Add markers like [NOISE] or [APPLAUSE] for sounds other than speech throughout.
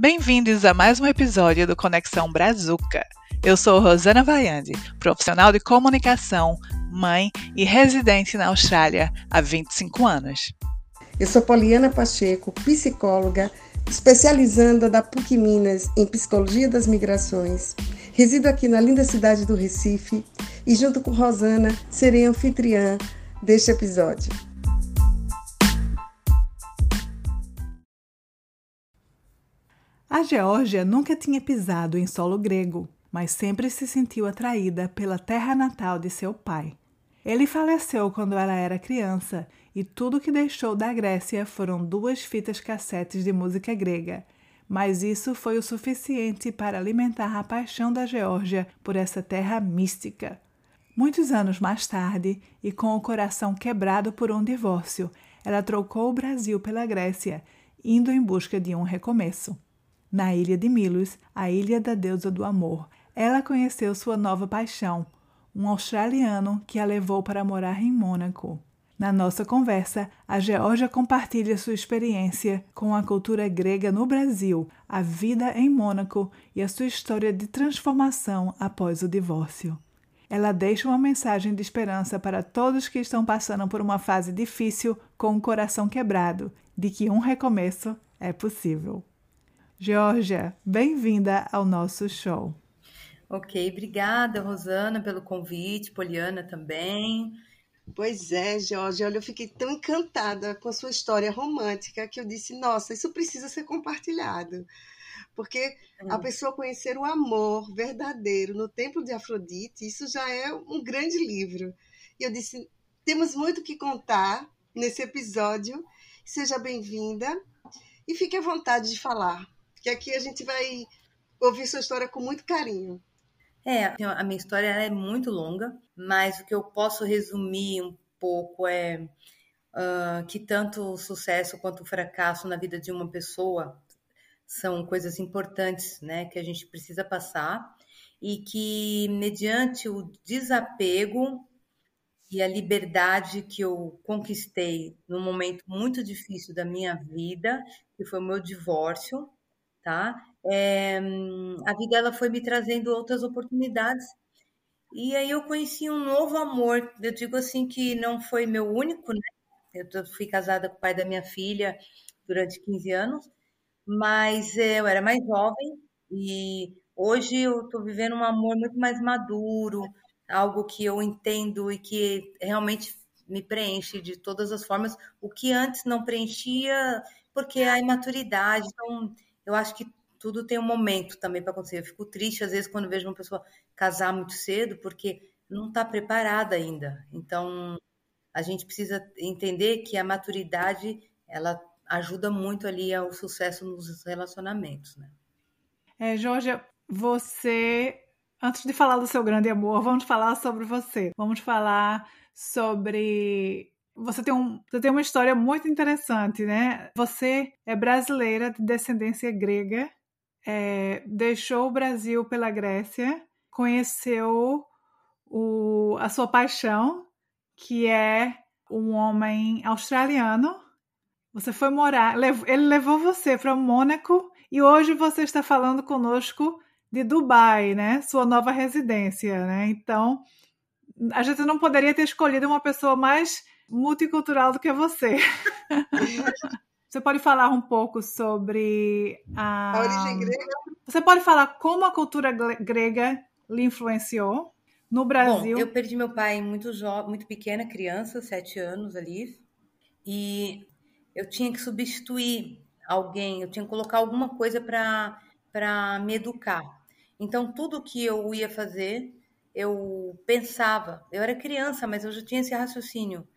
Bem-vindos a mais um episódio do Conexão Brazuca. Eu sou Rosana Vaiande, profissional de comunicação, mãe e residente na Austrália há 25 anos. Eu sou Poliana Pacheco, psicóloga, especializanda da PUC Minas em Psicologia das Migrações. Resido aqui na linda cidade do Recife e, junto com Rosana, serei anfitriã deste episódio. A Geórgia nunca tinha pisado em solo grego, mas sempre se sentiu atraída pela terra natal de seu pai. Ele faleceu quando ela era criança e tudo que deixou da Grécia foram duas fitas cassetes de música grega. Mas isso foi o suficiente para alimentar a paixão da Geórgia por essa terra mística. Muitos anos mais tarde, e com o coração quebrado por um divórcio, ela trocou o Brasil pela Grécia, indo em busca de um recomeço. Na ilha de Milos, a ilha da deusa do amor, ela conheceu sua nova paixão, um australiano que a levou para morar em Mônaco. Na nossa conversa, a Geórgia compartilha sua experiência com a cultura grega no Brasil, a vida em Mônaco e a sua história de transformação após o divórcio. Ela deixa uma mensagem de esperança para todos que estão passando por uma fase difícil com o coração quebrado, de que um recomeço é possível. Georgia, bem-vinda ao nosso show. Ok, obrigada, Rosana, pelo convite, Poliana também. Pois é, Georgia, olha, eu fiquei tão encantada com a sua história romântica que eu disse, nossa, isso precisa ser compartilhado. Porque a hum. pessoa conhecer o amor verdadeiro no templo de Afrodite, isso já é um grande livro. E eu disse, temos muito que contar nesse episódio. Seja bem-vinda e fique à vontade de falar que aqui a gente vai ouvir sua história com muito carinho. É, a minha história é muito longa, mas o que eu posso resumir um pouco é uh, que tanto o sucesso quanto o fracasso na vida de uma pessoa são coisas importantes, né, que a gente precisa passar e que mediante o desapego e a liberdade que eu conquistei num momento muito difícil da minha vida, que foi o meu divórcio, tá? É, a vida ela foi me trazendo outras oportunidades e aí eu conheci um novo amor. Eu digo assim que não foi meu único, né? Eu fui casada com o pai da minha filha durante 15 anos, mas eu era mais jovem e hoje eu estou vivendo um amor muito mais maduro, algo que eu entendo e que realmente me preenche de todas as formas, o que antes não preenchia, porque a imaturidade. Então, eu acho que tudo tem um momento também para acontecer. Eu fico triste às vezes quando vejo uma pessoa casar muito cedo, porque não está preparada ainda. Então, a gente precisa entender que a maturidade ela ajuda muito ali ao sucesso nos relacionamentos, né? É, Jorge, você antes de falar do seu grande amor, vamos falar sobre você. Vamos falar sobre você tem, um, você tem uma história muito interessante, né? Você é brasileira de descendência grega, é, deixou o Brasil pela Grécia, conheceu o, a sua paixão, que é um homem australiano. Você foi morar, ele levou você para Mônaco e hoje você está falando conosco de Dubai, né? Sua nova residência, né? Então, a gente não poderia ter escolhido uma pessoa mais multicultural do que você. [LAUGHS] Você pode falar um pouco sobre a... a origem grega? Você pode falar como a cultura grega lhe influenciou no Brasil? Bom, eu perdi meu pai muito jovem, muito pequena, criança, sete anos ali, e eu tinha que substituir alguém, eu tinha que colocar alguma coisa para para me educar. Então tudo que eu ia fazer, eu pensava. Eu era criança, mas eu já tinha esse raciocínio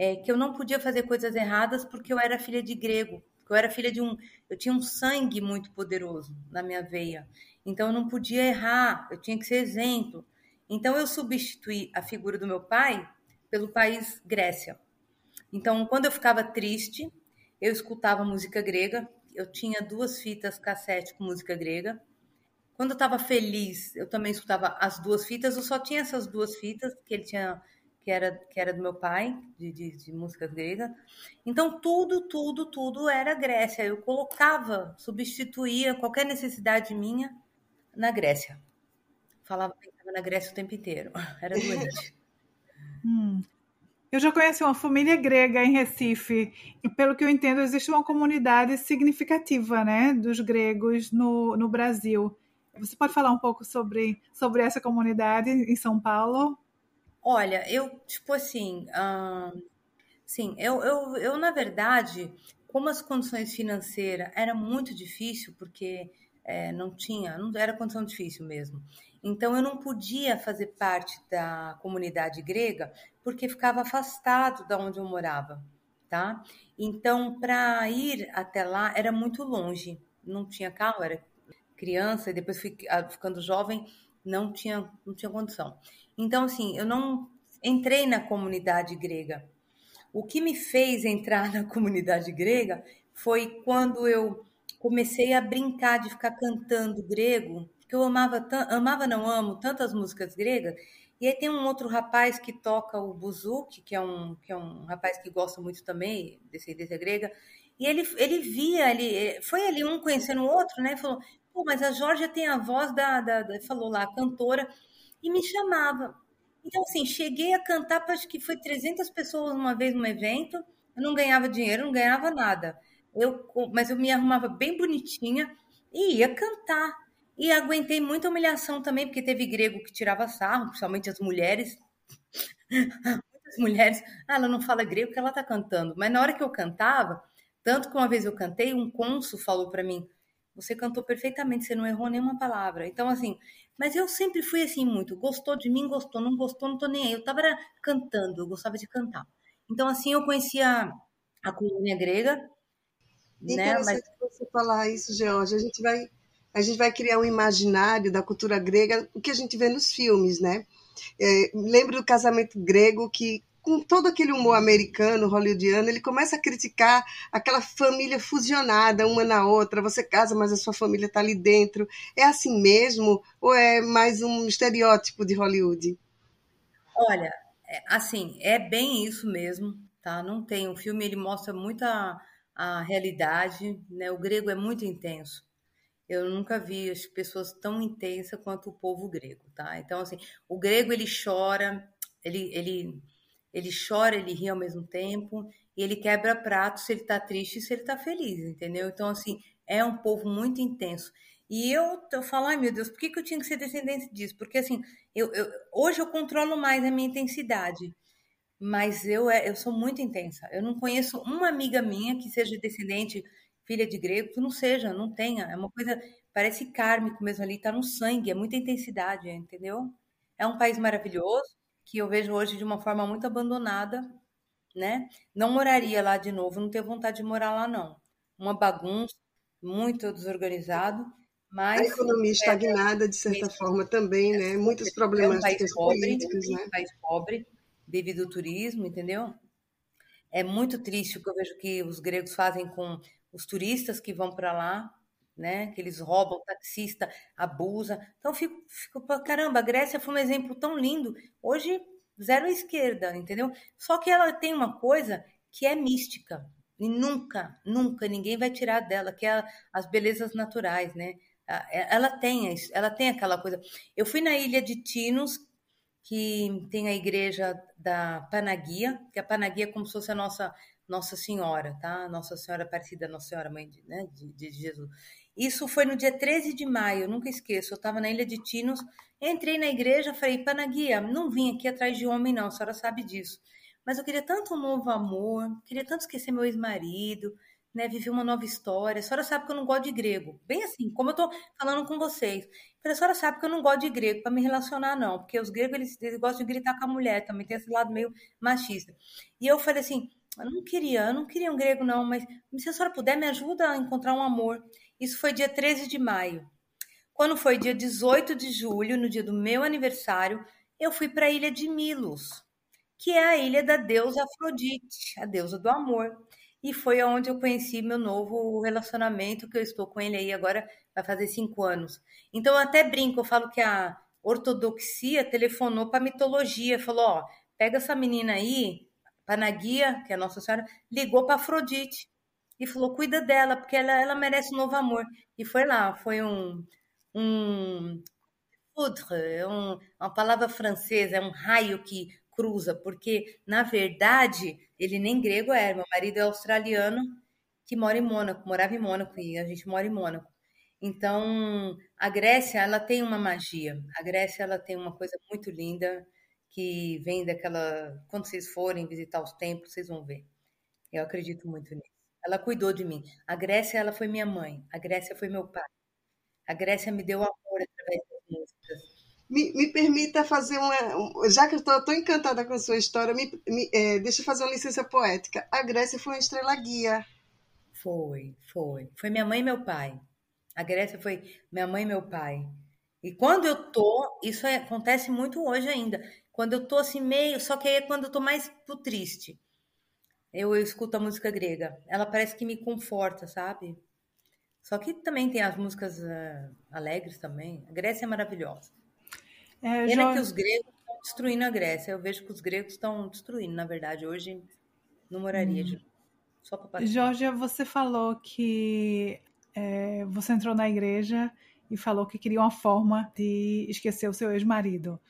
é, que eu não podia fazer coisas erradas porque eu era filha de grego, eu era filha de um, eu tinha um sangue muito poderoso na minha veia, então eu não podia errar, eu tinha que ser exemplo. Então eu substituí a figura do meu pai pelo país Grécia. Então quando eu ficava triste, eu escutava música grega, eu tinha duas fitas cassete com música grega. Quando eu estava feliz, eu também escutava as duas fitas, eu só tinha essas duas fitas que ele tinha que era, que era do meu pai, de, de, de músicas gregas. Então, tudo, tudo, tudo era Grécia. Eu colocava, substituía qualquer necessidade minha na Grécia. Falava, na Grécia o tempo inteiro. [LAUGHS] Era doente. hum. Eu já conheci uma família grega em Recife e, pelo que eu entendo, existe uma comunidade significativa, né, dos gregos no, no Brasil. Você pode falar um pouco sobre, sobre essa comunidade em São Paulo? Olha, eu, tipo assim, hum, sim, eu, eu, eu, na verdade, como as condições financeiras era muito difícil, porque é, não tinha, não era condição difícil mesmo. Então eu não podia fazer parte da comunidade grega porque ficava afastado da onde eu morava, tá? Então para ir até lá era muito longe, não tinha carro, era criança e depois fui ah, ficando jovem, não tinha não tinha condição. Então, assim, eu não entrei na comunidade grega. O que me fez entrar na [LAUGHS] comunidade grega foi quando eu comecei a brincar de ficar cantando grego, que eu amava, amava não amo, tantas músicas gregas. E aí tem um outro rapaz que toca o buzuki, que é um, que é um rapaz que gosta muito também, descendência grega. E ele, ele via, ele, foi ali um conhecendo o outro, né? Falou, pô, mas a Georgia tem a voz da, da, da falou lá, cantora e me chamava. Então, assim, cheguei a cantar para acho que foi 300 pessoas uma vez num evento. Eu não ganhava dinheiro, não ganhava nada. Eu, mas eu me arrumava bem bonitinha e ia cantar. E aguentei muita humilhação também, porque teve grego que tirava sarro, principalmente as mulheres. [LAUGHS] Muitas mulheres, ah, ela não fala grego que ela tá cantando. Mas na hora que eu cantava, tanto que uma vez eu cantei, um cônsul falou para mim: você cantou perfeitamente, você não errou nenhuma palavra. Então, assim, mas eu sempre fui assim muito. Gostou de mim, gostou, não gostou, não tô nem aí. Eu tava cantando, eu gostava de cantar. Então, assim, eu conhecia a colônia grega. Né? Mas... você falar isso, Georgia. A gente vai a gente vai criar um imaginário da cultura grega, o que a gente vê nos filmes, né? É, lembro do casamento grego que com todo aquele humor americano, hollywoodiano, ele começa a criticar aquela família fusionada uma na outra. Você casa, mas a sua família está ali dentro. É assim mesmo ou é mais um estereótipo de Hollywood? Olha, é, assim, é bem isso mesmo, tá? Não tem. O filme ele mostra muita a realidade, né? O grego é muito intenso. Eu nunca vi as pessoas tão intensas quanto o povo grego, tá? Então, assim, o grego ele chora, ele, ele ele chora, ele ri ao mesmo tempo, e ele quebra prato se ele tá triste e se ele tá feliz, entendeu? Então, assim, é um povo muito intenso. E eu, eu falo, ai meu Deus, por que, que eu tinha que ser descendente disso? Porque, assim, eu, eu, hoje eu controlo mais a minha intensidade, mas eu, é, eu sou muito intensa. Eu não conheço uma amiga minha que seja descendente, filha de grego, que não seja, não tenha. É uma coisa, parece kármico mesmo ali, tá no sangue, é muita intensidade, entendeu? É um país maravilhoso, que eu vejo hoje de uma forma muito abandonada, né? Não moraria lá de novo, não tenho vontade de morar lá, não. Uma bagunça, muito desorganizado, mas... A economia estagnada, de certa é, forma, também, né? Muitas problemáticas é um pobre, políticas, né? Um país pobre, devido ao turismo, entendeu? É muito triste o que eu vejo que os gregos fazem com os turistas que vão para lá, né? Que eles roubam, o taxista abusa. Então, fico, fico, caramba, a Grécia foi um exemplo tão lindo. Hoje, zero à esquerda, entendeu? Só que ela tem uma coisa que é mística. E nunca, nunca ninguém vai tirar dela, que é as belezas naturais, né? É, ela tem, ela tem aquela coisa. Eu fui na ilha de Tinos, que tem a igreja da Panagia, que a Panagia é como se fosse a nossa Nossa Senhora, tá? Nossa Senhora Aparecida, Nossa Senhora Mãe de, né, de, de Jesus. Isso foi no dia 13 de maio, nunca esqueço. Eu estava na Ilha de Tinos, entrei na igreja, falei, Panaguia, não vim aqui atrás de homem, não, a senhora sabe disso. Mas eu queria tanto um novo amor, queria tanto esquecer meu ex-marido, né, viver uma nova história. A senhora sabe que eu não gosto de grego. Bem assim, como eu estou falando com vocês. a senhora sabe que eu não gosto de grego para me relacionar, não. Porque os gregos, eles, eles gostam de gritar com a mulher também. Tem esse lado meio machista. E eu falei assim, eu não queria, eu não queria um grego, não. Mas se a senhora puder, me ajuda a encontrar um amor. Isso foi dia 13 de maio. Quando foi dia 18 de julho, no dia do meu aniversário, eu fui para a ilha de Milos, que é a ilha da deusa Afrodite, a deusa do amor. E foi onde eu conheci meu novo relacionamento, que eu estou com ele aí agora, vai fazer cinco anos. Então eu até brinco, eu falo que a ortodoxia telefonou para a mitologia, falou: ó, pega essa menina aí, Panagia, que é Nossa Senhora, ligou para Afrodite e falou: cuida dela, porque ela, ela merece um novo amor. E foi lá, foi um. um é um, uma palavra francesa, é um raio que cruza, porque, na verdade, ele nem grego é, meu marido é australiano que mora em Mônaco, morava em Mônaco e a gente mora em Mônaco. Então, a Grécia, ela tem uma magia. A Grécia, ela tem uma coisa muito linda que vem daquela. Quando vocês forem visitar os templos, vocês vão ver. Eu acredito muito nisso. Ela cuidou de mim. A Grécia, ela foi minha mãe. A Grécia foi meu pai. A Grécia me deu amor através das músicas. Me, me permita fazer uma. Já que eu estou encantada com a sua história, me, me é, deixa eu fazer uma licença poética. A Grécia foi uma estrela guia. Foi, foi. Foi minha mãe e meu pai. A Grécia foi minha mãe e meu pai. E quando eu tô, isso é, acontece muito hoje ainda. Quando eu tô assim meio, só que aí é quando eu tô mais pro triste. Eu, eu escuto a música grega. Ela parece que me conforta, sabe? Só que também tem as músicas uh, alegres também. A Grécia é maravilhosa. É, Pena já... que os gregos estão destruindo a Grécia. Eu vejo que os gregos estão destruindo, na verdade. Hoje não moraria hum. de Só para Jorge, você falou que é, você entrou na igreja e falou que queria uma forma de esquecer o seu ex-marido.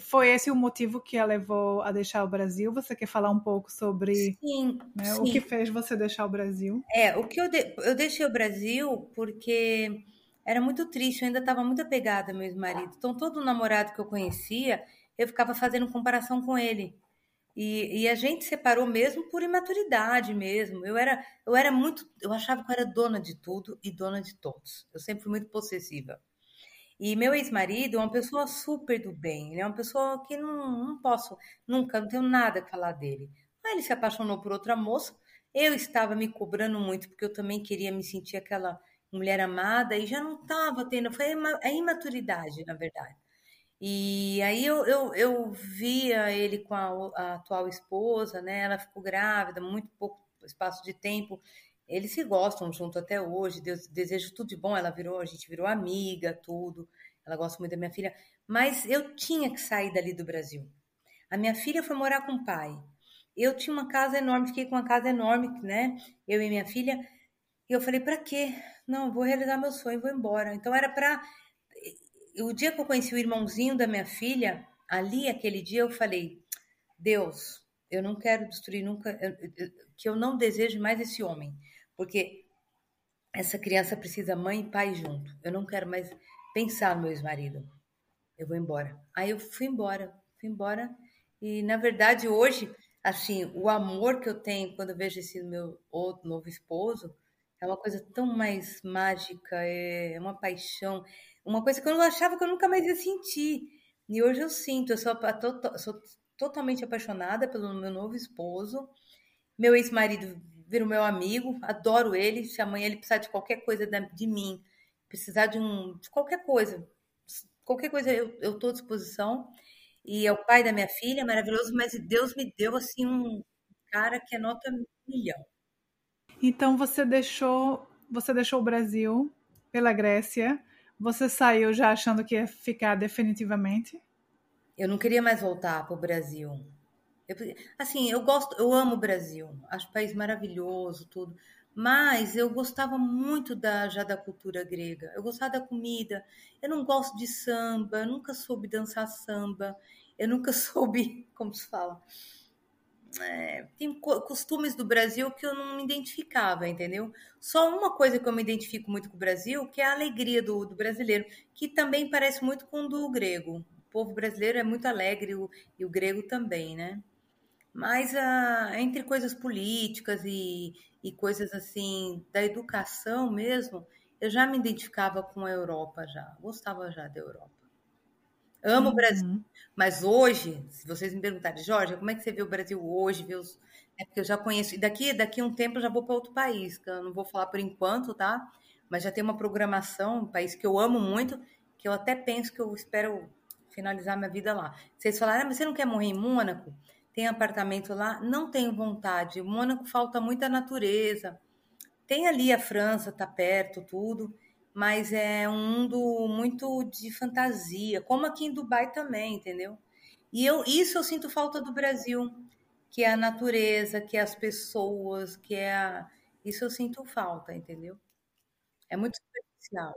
Foi esse o motivo que a levou a deixar o Brasil? Você quer falar um pouco sobre sim, né, sim. o que fez você deixar o Brasil? É, o que eu, de... eu deixei o Brasil porque era muito triste, eu ainda estava muito apegada ao meu ex-marido. Então, todo namorado que eu conhecia, eu ficava fazendo comparação com ele. E, e, a gente separou mesmo por imaturidade mesmo. Eu era, eu era muito, eu achava que eu era dona de tudo e dona de todos. Eu sempre fui muito possessiva. E meu ex-marido é uma pessoa super do bem. Ele é uma pessoa que não, não posso, nunca, não tenho nada a falar dele. Aí ele se apaixonou por outra moça. Eu estava me cobrando muito porque eu também queria me sentir aquela mulher amada e já não estava tendo. Foi a imaturidade, na verdade. E aí eu, eu, eu via ele com a, a, atual esposa, né? Ela ficou grávida, muito pouco espaço de tempo. Eles se gostam junto até hoje. Deus desejo tudo de bom. Ela virou, a gente virou amiga, tudo. Ela gosta muito da minha filha. Mas eu tinha que sair dali do Brasil. A minha filha foi morar com o pai. Eu tinha uma casa enorme, fiquei com uma casa enorme, né? Eu e minha filha. E eu falei, para quê? Não, vou realizar meu sonho, vou embora. Então era para o dia que eu conheci o irmãozinho da minha filha, ali, aquele dia, eu falei: Deus, eu não quero destruir nunca, eu, eu, que eu não desejo mais esse homem, porque essa criança precisa mãe e pai junto. Eu não quero mais pensar no meu ex-marido. Eu vou embora. Aí eu fui embora, fui embora. E na verdade, hoje, assim, o amor que eu tenho quando eu vejo esse meu outro novo esposo é uma coisa tão mais mágica, é uma paixão. Uma coisa que eu não achava que eu nunca mais ia sentir. E hoje eu sinto, eu sou, sou totalmente apaixonada pelo meu novo esposo. Meu ex-marido vira o meu amigo, adoro ele. Se amanhã ele precisar de qualquer coisa de mim, precisar de um de qualquer coisa, qualquer coisa eu estou à disposição. E é o pai da minha filha, maravilhoso, mas Deus me deu assim um cara que é nota milhão. Então você deixou, você deixou o Brasil pela Grécia você saiu já achando que ia ficar definitivamente? Eu não queria mais voltar para o Brasil. Eu, assim, eu gosto, eu amo o Brasil, acho o país maravilhoso, tudo. Mas eu gostava muito da já da cultura grega. Eu gostava da comida. Eu não gosto de samba, nunca soube dançar samba. Eu nunca [LAUGHS] soube, como se fala, é, tem costumes do Brasil que eu não me identificava, entendeu? Só uma coisa que eu me identifico muito com o Brasil, que é a alegria do, do brasileiro, que também parece muito com o do grego. O povo brasileiro é muito alegre o, e o grego também, né? Mas ah, entre coisas políticas e, e coisas assim da educação mesmo, eu já me identificava com a Europa já, gostava já da Europa. Amo uhum. o Brasil. Mas hoje, se vocês me perguntarem, Jorge, como é que você vê o Brasil hoje? Vê os... É porque eu já conheço. E daqui, daqui a um tempo eu já vou para outro país, que eu não vou falar por enquanto, tá? Mas já tem uma programação, um país que eu amo muito, que eu até penso que eu espero finalizar minha vida lá. Vocês falaram, ah, mas você não quer morrer em Mônaco? Tem apartamento lá? Não tenho vontade. Mônaco falta muita natureza. Tem ali a França, tá perto, tudo mas é um mundo muito de fantasia, como aqui em Dubai também, entendeu? E eu, isso eu sinto falta do Brasil, que é a natureza, que é as pessoas, que é a... Isso eu sinto falta, entendeu? É muito superficial.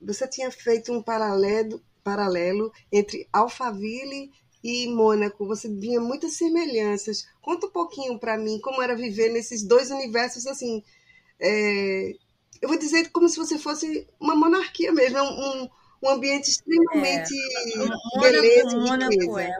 Você tinha feito um paralelo, paralelo entre Alphaville e Mônaco. Você via muitas semelhanças. Conta um pouquinho para mim como era viver nesses dois universos assim. É... eu vou dizer como se você fosse uma monarquia mesmo, um, um ambiente extremamente é, beleza Mônaco, é.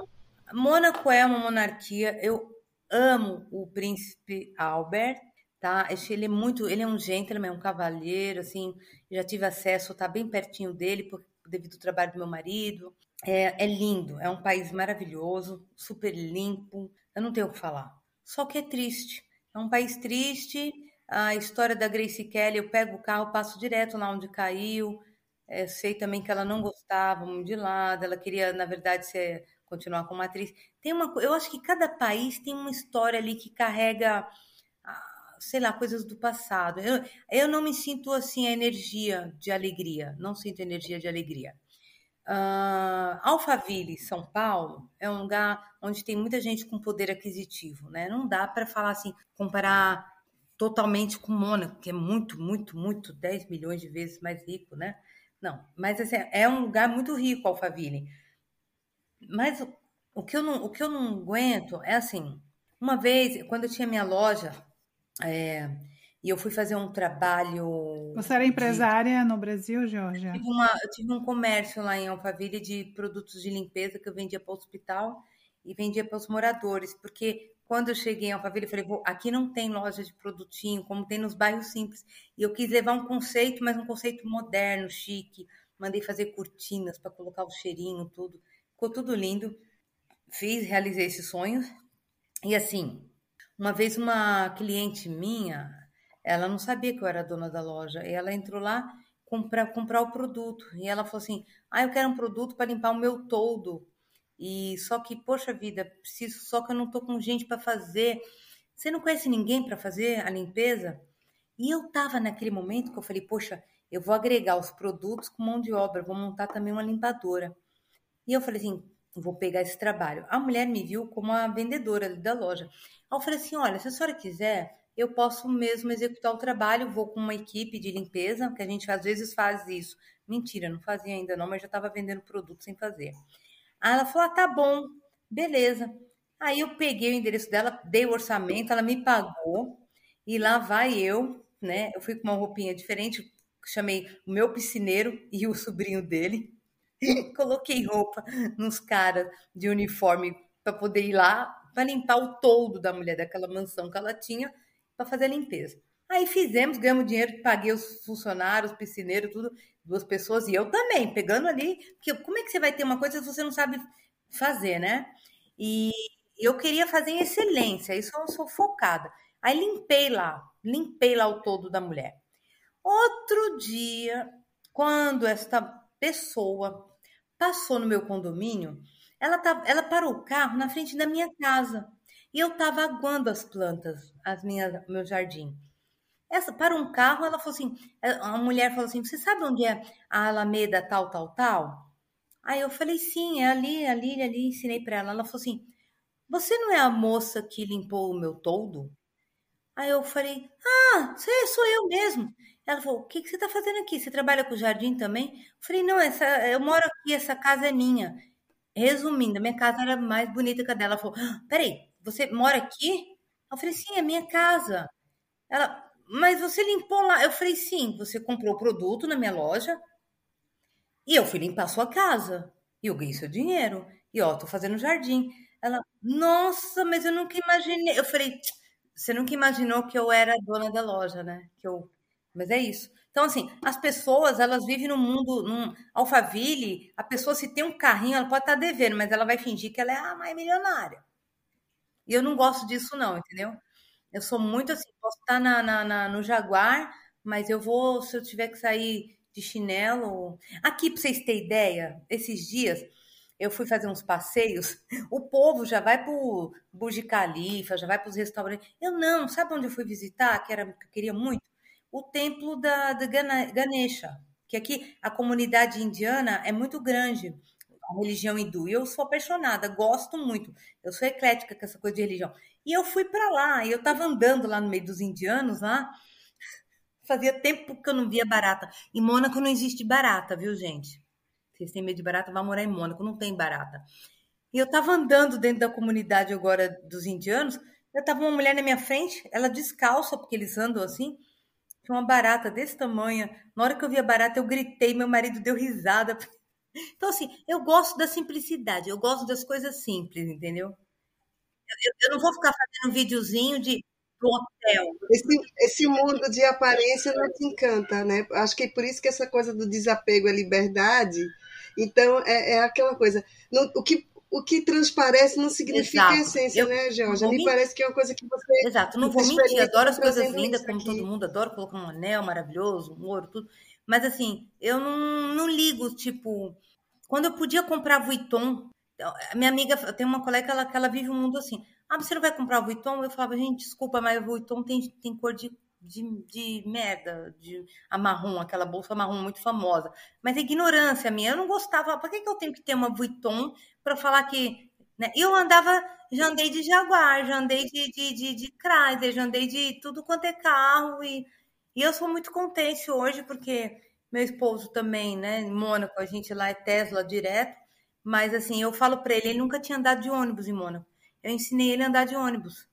Mônaco é uma monarquia. Eu amo o príncipe Albert, tá? Ele é muito, ele é um gentleman, um cavalheiro, assim. Já tive acesso, tá bem pertinho dele por, devido ao trabalho do meu marido. É, é lindo, é um país maravilhoso, super limpo. Eu não tenho o que falar. Só que é triste. É um país triste. A história da Grace Kelly, eu pego o carro, passo direto lá onde caiu. É, sei também que ela não gostava muito de lado, ela queria, na verdade, ser, continuar como atriz. Tem uma, eu acho que cada país tem uma história ali que carrega, sei lá, coisas do passado. Eu, eu não me sinto assim a energia de alegria, não sinto energia de alegria. Uh, Alphaville, São Paulo, é um lugar onde tem muita gente com poder aquisitivo, né? Não dá para falar assim, comparar totalmente com Mônaco, que é muito, muito, muito, 10 milhões de vezes mais rico, né? Não, mas assim, é um lugar muito rico, Alphaville. Mas o, o, que eu não, o que eu não aguento é assim, uma vez, quando eu tinha minha loja, é, e eu fui fazer um trabalho. Você era empresária de... no Brasil, Georgia? Tive uma, eu tive um comércio lá em Alphaville de produtos de limpeza que eu vendia para o hospital e vendia para os moradores, porque quando eu cheguei em Alphaville, eu falei, aqui não tem loja de produtinho, como tem nos bairros simples. E eu quis levar um conceito, mas um conceito moderno, chique. Mandei fazer cortinas para colocar o cheirinho, tudo. Ficou tudo lindo. Fiz, realizei esse sonho. E assim, uma vez uma cliente minha, ela não sabia que eu era dona da loja. E ela entrou lá para comprar o produto. E ela falou assim: Ah, eu quero um produto para limpar o meu toldo. E só que, poxa vida, preciso, só que eu não tô com gente para fazer. Você não conhece ninguém para fazer a limpeza? E eu tava naquele momento que eu falei, poxa, eu vou agregar os produtos com mão de obra, vou montar também uma limpadora. E eu falei assim, vou pegar esse trabalho. A mulher me viu como a vendedora da loja. Eu falei assim, olha, se a senhora quiser, eu posso mesmo executar o trabalho, vou com uma equipe de limpeza, que a gente às vezes faz isso. Mentira, não fazia ainda não, mas já estava vendendo produto sem fazer. Aí ela falou: ah, tá bom, beleza. Aí eu peguei o endereço dela, dei o orçamento, ela me pagou, e lá vai eu, né? Eu fui com uma roupinha diferente, chamei o meu piscineiro e o sobrinho dele, [LAUGHS] coloquei roupa nos caras de uniforme para poder ir lá para limpar o toldo da mulher daquela mansão que ela tinha para fazer a limpeza. Aí fizemos, ganhamos dinheiro, paguei os funcionários, piscineiro, tudo duas pessoas e eu também, pegando ali, porque como é que você vai ter uma coisa se você não sabe fazer, né? E eu queria fazer em excelência, isso eu sou focada. Aí limpei lá, limpei lá o todo da mulher. Outro dia, quando esta pessoa passou no meu condomínio, ela, tá, ela parou o carro na frente da minha casa e eu estava aguando as plantas, as minhas, meu jardim. Essa, para um carro, ela falou assim: é, a mulher falou assim: Você sabe onde é a Alameda tal, tal, tal? Aí eu falei: Sim, é ali, ali, ali. Ensinei para ela. Ela falou assim: Você não é a moça que limpou o meu toldo? Aí eu falei: Ah, sou eu mesmo. Ela falou: O que, que você está fazendo aqui? Você trabalha com jardim também? Eu falei: Não, essa, eu moro aqui, essa casa é minha. Resumindo, minha casa era mais bonita que a dela. Ela falou: ah, Peraí, você mora aqui? Eu falei: Sim, é minha casa. Ela, mas você limpou lá? Eu falei, sim, você comprou o produto na minha loja e eu fui limpar a sua casa. E eu ganhei seu dinheiro. E ó, tô fazendo jardim. Ela, nossa, mas eu nunca imaginei. Eu falei, você nunca imaginou que eu era dona da loja, né? Que eu... Mas é isso. Então, assim, as pessoas, elas vivem num mundo, num Alphaville, a pessoa se tem um carrinho, ela pode estar tá devendo, mas ela vai fingir que ela é a mais milionária. E eu não gosto disso, não, entendeu? Eu sou muito assim, posso estar na, na, na, no Jaguar, mas eu vou, se eu tiver que sair de chinelo. Aqui, para vocês terem ideia, esses dias eu fui fazer uns passeios, [LAUGHS] o povo já vai para o Burj Khalifa, já vai para os restaurantes. Eu não, sabe onde eu fui visitar, que, era, que eu queria muito? O templo da, da Ganesha, que aqui a comunidade indiana é muito grande. a religião hindu. E eu sou apaixonada, gosto muito. Eu sou eclética com essa coisa de religião. E eu fui para lá, e eu estava andando lá no meio dos indianos lá. [LAUGHS] Fazia tempo que eu não via barata. Em Mônaco não existe barata, viu, gente? Vocês têm medo de barata, vá morar em Mônaco, não tem barata. E eu estava andando dentro da comunidade agora dos indianos, eu tava uma mulher na minha frente, ela descalça, porque eles andam assim, tinha uma barata desse tamanho. Na hora que eu vi a barata, eu gritei, meu marido deu risada. [LAUGHS] Então, assim, eu gosto da simplicidade, eu gosto das coisas simples, entendeu? Eu, eu não vou ficar fazendo um videozinho de do hotel. Esse, esse mundo de aparência não te encanta, né? Acho que é por isso que essa coisa do desapego é liberdade. Então, é, é aquela coisa. O que o que transparece não significa Exato. essência, eu, né, Georgia? Me parece que é uma coisa que você. Exato, não vou mentir, adoro as coisas lindas, como todo mundo, adoro colocar um anel maravilhoso, um ouro, tudo. Mas assim, eu não, não ligo, tipo, quando eu podia comprar Vuitton, minha amiga, tem uma colega que ela, que ela vive um mundo assim. Ah, você não vai comprar Vuitton? Eu falava, gente, desculpa, mas o Vuitton tem, tem cor de de, de merda, de a marrom, aquela bolsa marrom muito famosa. Mas é ignorância minha, eu não gostava. Por que, que eu tenho que ter uma Vuitton para falar que. Né? Eu andava, já andei de Jaguar, já andei de, de, de, de Chrysler, já andei de tudo quanto é carro. E, e eu sou muito contente hoje, porque meu esposo também, né? Em Mônaco, a gente lá é Tesla direto. Mas assim, eu falo para ele, ele nunca tinha andado de ônibus em Mônaco. Eu ensinei ele a andar de ônibus.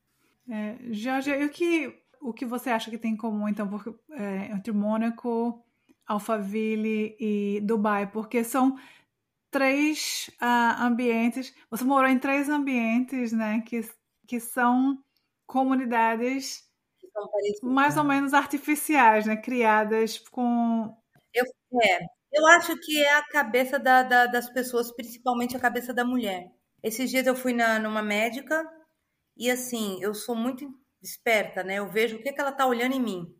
É, Jorge, o que o que você acha que tem em comum, então, por, é, entre Mônaco, Alphaville e Dubai? Porque são três uh, ambientes. Você morou em três ambientes, né? Que, que são comunidades mais ou menos artificiais, né? Criadas com. Eu, é, eu acho que é a cabeça da, da, das pessoas, principalmente a cabeça da mulher. Esses dias eu fui na, numa médica e assim, eu sou muito esperta, né? Eu vejo o que, que ela tá olhando em mim.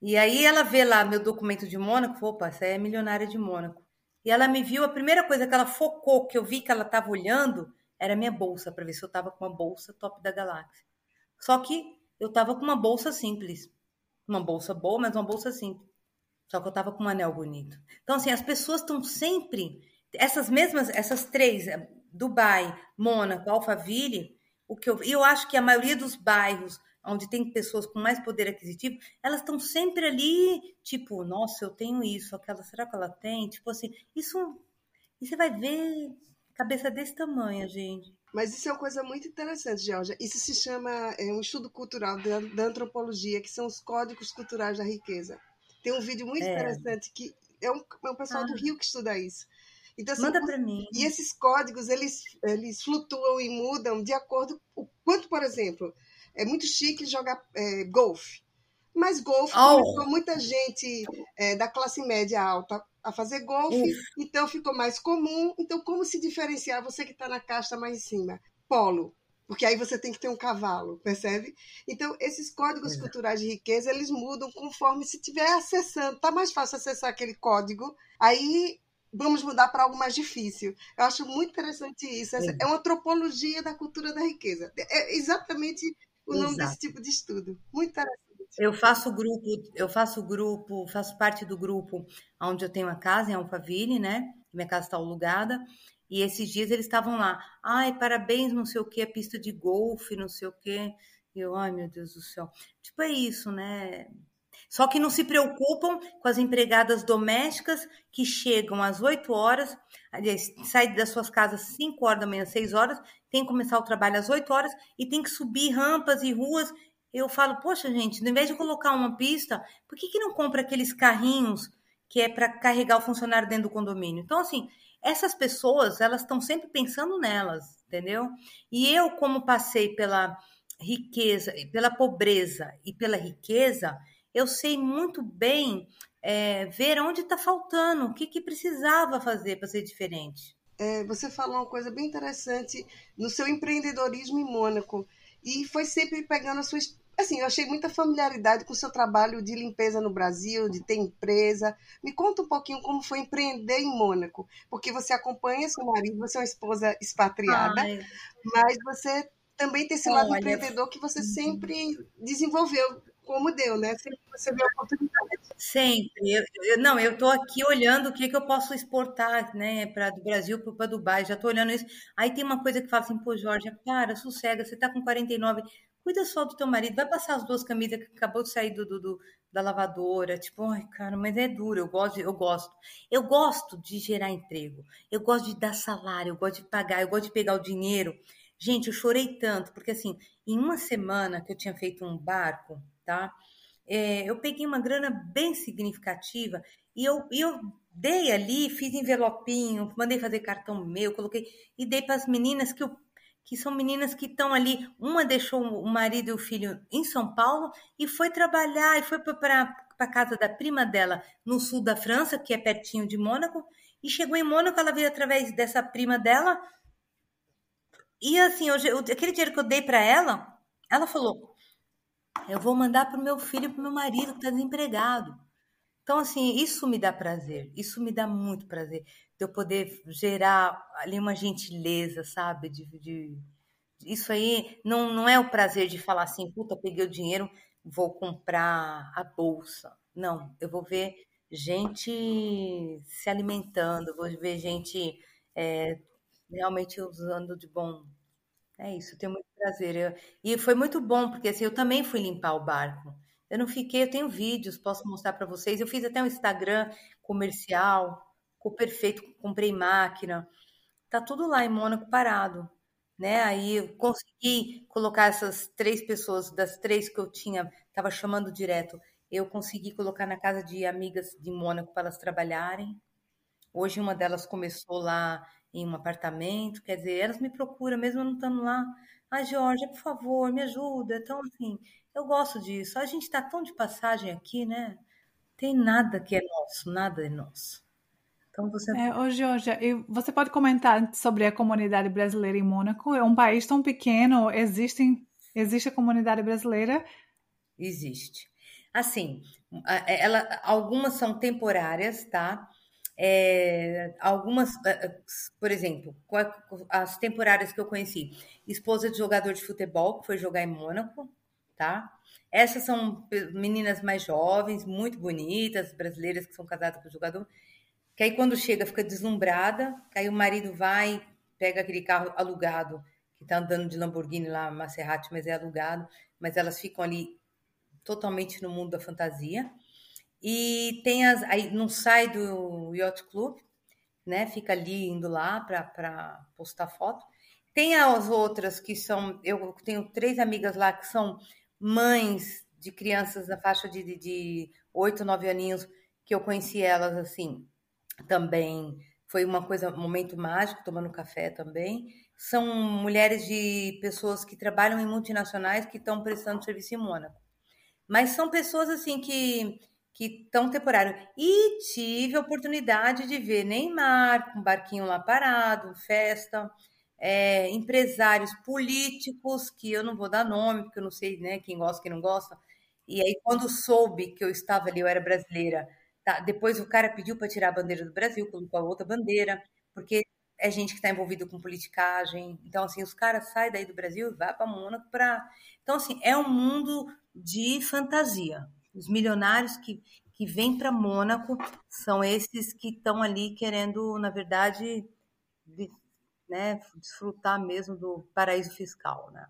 E aí ela vê lá meu documento de Mônaco, opa, essa é milionária de Mônaco. E ela me viu, a primeira coisa que ela focou, que eu vi que ela estava olhando, era minha bolsa, para ver se eu estava com uma bolsa top da galáxia. Só que eu estava com uma bolsa simples. Uma bolsa boa, mas uma bolsa simples. Só que eu estava com um anel bonito. Então, assim, as pessoas estão sempre. Essas mesmas, essas três, Dubai, Mônaco, Alphaville, o que eu, eu acho que a maioria dos bairros onde tem pessoas com mais poder aquisitivo, elas estão sempre ali, tipo, nossa, eu tenho isso, aquela, será que ela tem? Tipo assim, isso. E você vai ver cabeça desse tamanho, gente. Mas isso é uma coisa muito interessante, Georgia. Isso se chama é, um estudo cultural da, da, antropologia, que são os códigos culturais da riqueza. Tem um vídeo muito é. interessante que é um, é um pessoal ah. do Rio que estuda isso. Então, assim, Manda para mim. E esses códigos, eles, eles flutuam e mudam de acordo com o quanto, por exemplo, é muito chique jogar é, golfe. Mas golfe oh. começou muita gente é, da classe média alta a fazer golfe, então ficou mais comum. Então, como se diferenciar você que está na casta mais em cima? Polo. Porque aí você tem que ter um cavalo, percebe? Então, esses códigos é. culturais de riqueza, eles mudam conforme se estiver acessando. Tá mais fácil acessar aquele código, aí vamos mudar para algo mais difícil. Eu acho muito interessante isso. É, é uma antropologia da cultura da riqueza. É exatamente o nome Exato. desse tipo de estudo. Muito interessante. Eu faço grupo, eu faço grupo, faço parte do grupo onde eu tenho uma casa em Alphaville, né? Minha casa está alugada. E esses dias eles estavam lá. Ai, parabéns, não sei o que, a pista de golfe, não sei o que. E eu, ai meu Deus do céu. Tipo, é isso, né? Só que não se preocupam com as empregadas domésticas que chegam às 8 horas, aliás, saem das suas casas às 5 horas da manhã, 6 horas, tem que começar o trabalho às 8 horas e tem que subir rampas e ruas. Eu falo, poxa, gente, ao invés de colocar uma pista, por que, que não compra aqueles carrinhos que é para carregar o funcionário dentro do condomínio? Então, assim, essas pessoas, elas estão sempre pensando nelas, entendeu? E eu, como passei pela riqueza, pela pobreza e pela riqueza, eu sei muito bem é, ver onde está faltando, o que, que precisava fazer para ser diferente. É, você falou uma coisa bem interessante no seu empreendedorismo em Mônaco e foi sempre pegando a sua assim, eu achei muita familiaridade com o seu trabalho de limpeza no Brasil, de ter empresa. Me conta um pouquinho como foi empreender em Mônaco, porque você acompanha seu marido, você é uma esposa expatriada, Ai. mas você também tem esse lado Olha, empreendedor que você uhum. sempre desenvolveu como deu, né? você vê a oportunidade. Sempre. Eu, eu, não, eu estou aqui olhando o que, que eu posso exportar, né, para do Brasil para Dubai. Já estou olhando isso. Aí tem uma coisa que fala assim, pô, Jorge, para, sossega, você está com 49, cuida só do teu marido, vai passar as duas camisas que acabou de sair do, do, do da lavadora, tipo, ai, cara, mas é duro, eu gosto, eu gosto. Eu gosto de gerar emprego, eu gosto de dar salário, eu gosto de pagar, eu gosto de pegar o dinheiro. Gente, eu chorei tanto, porque assim, em uma semana que eu tinha feito um barco, tá? É, eu peguei uma grana bem significativa e eu, eu dei ali, fiz envelopinho, mandei fazer cartão meu, coloquei e dei para as meninas que eu que são meninas que estão ali. Uma deixou o marido e o filho em São Paulo e foi trabalhar e foi para a casa da prima dela no sul da França, que é pertinho de Mônaco. E chegou em Mônaco, ela veio através dessa prima dela. E assim, eu, aquele dinheiro que eu dei para ela, ela falou: Eu vou mandar para o meu filho para o meu marido que está desempregado. Então, assim, isso me dá prazer, isso me dá muito prazer de eu poder gerar ali uma gentileza, sabe? De, de, isso aí não, não é o prazer de falar assim, puta, peguei o dinheiro, vou comprar a bolsa. Não, eu vou ver gente se alimentando, vou ver gente é, realmente usando de bom. É isso, tenho muito prazer. Eu, e foi muito bom, porque assim, eu também fui limpar o barco. Eu não fiquei, eu tenho vídeos, posso mostrar para vocês. Eu fiz até um Instagram comercial ficou perfeito, comprei máquina. Tá tudo lá em Mônaco parado, né? Aí eu consegui colocar essas três pessoas, das três que eu tinha, estava chamando direto, eu consegui colocar na casa de amigas de Mônaco para elas trabalharem. Hoje uma delas começou lá em um apartamento, quer dizer, elas me procuram mesmo não estando lá. Ah, Georgia, por favor, me ajuda. Então, assim, eu gosto disso. A gente está tão de passagem aqui, né? Tem nada que é nosso, nada é nosso. Então você. É, ô, Georgia, você pode comentar sobre a comunidade brasileira em Mônaco? É um país tão pequeno, existem, existe a comunidade brasileira? Existe. Assim, é, ela, algumas são temporárias, tá? É, algumas, é, é, por exemplo, as temporárias que eu conheci, esposa de jogador de futebol que foi jogar em Mônaco, tá? Essas são meninas mais jovens, muito bonitas, brasileiras que são casadas com o jogador que aí quando chega fica deslumbrada, que aí o marido vai, pega aquele carro alugado, que está andando de Lamborghini lá, Maserati, mas é alugado, mas elas ficam ali totalmente no mundo da fantasia. E tem as. Aí não sai do Yacht Club, né? Fica ali indo lá para postar foto. Tem as outras que são. Eu tenho três amigas lá que são mães de crianças na faixa de, de, 8, 9 aninhos, que eu conheci elas assim, também foi uma coisa, um momento mágico, tomando café também. São mulheres de pessoas que trabalham em multinacionais que estão prestando serviço em Mônaco. Mas são pessoas assim que que estão temporário. E tive a oportunidade de ver Neymar com um barquinho lá parado, festa, é, empresários políticos, que eu não vou dar nome, porque eu não sei né, quem gosta, quem não gosta. E aí, quando soube que eu estava ali, eu era brasileira, Tá? Depois o cara pediu para tirar a bandeira do Brasil, colocou a outra bandeira, porque é gente que está envolvido com politicagem. Então, assim, os caras saem daí do Brasil e vão para Mônaco para. Então, assim, é um mundo de fantasia. Os milionários que, que vêm para Mônaco são esses que estão ali querendo, na verdade, de, né, desfrutar mesmo do paraíso fiscal. Né?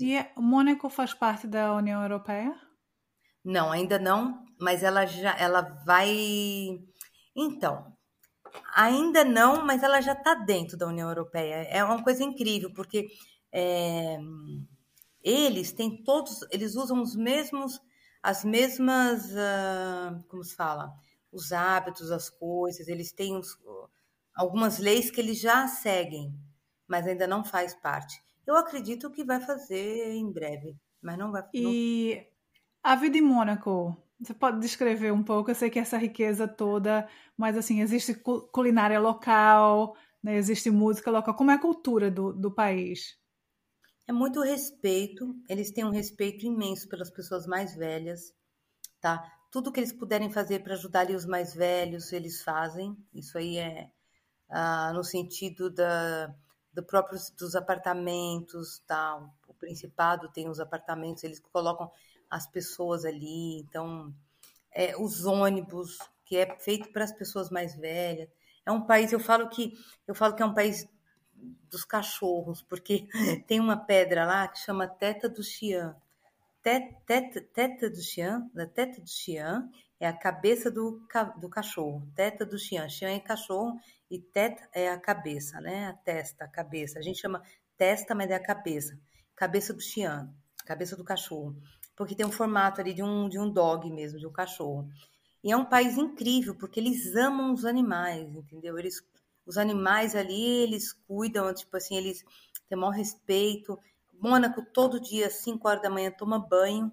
E Mônaco faz parte da União Europeia? Não, ainda não, mas ela já ela vai. Então, ainda não, mas ela já está dentro da União Europeia. É uma coisa incrível, porque é, eles têm todos, eles usam os mesmos, as mesmas, uh, como se fala, os hábitos, as coisas, eles têm algumas leis que eles já seguem, mas ainda não faz parte. Eu acredito que vai fazer em breve, mas não vai. E não... A vida em Mônaco, você pode descrever um pouco? Eu sei que essa riqueza toda, mas assim, existe culinária local, né? existe música local. Como é a cultura do, do país? É muito respeito, eles têm um respeito imenso pelas pessoas mais velhas, tá? Tudo que eles puderem fazer para ajudar ali os mais velhos, eles fazem. Isso aí é ah, no sentido da, do próprio, dos apartamentos, tá? Principado tem os apartamentos, eles colocam as pessoas ali, então é, os ônibus, que é feito para as pessoas mais velhas. É um país, eu falo que eu falo que é um país dos cachorros, porque [LAUGHS] tem uma pedra lá que chama Teta do Xian. Teta, teta do Xian, da Teta do Xian é a cabeça do, do cachorro. Teta do Xian. Xian é cachorro e teta é a cabeça, né? A testa, a cabeça. A gente chama testa, mas é a cabeça. Cabeça do Xian, cabeça do cachorro. Porque tem um formato ali de um, de um dog mesmo, de um cachorro. E é um país incrível, porque eles amam os animais, entendeu? Eles, os animais ali, eles cuidam, tipo assim, eles têm maior respeito. Mônaco, todo dia, 5 horas da manhã, toma banho.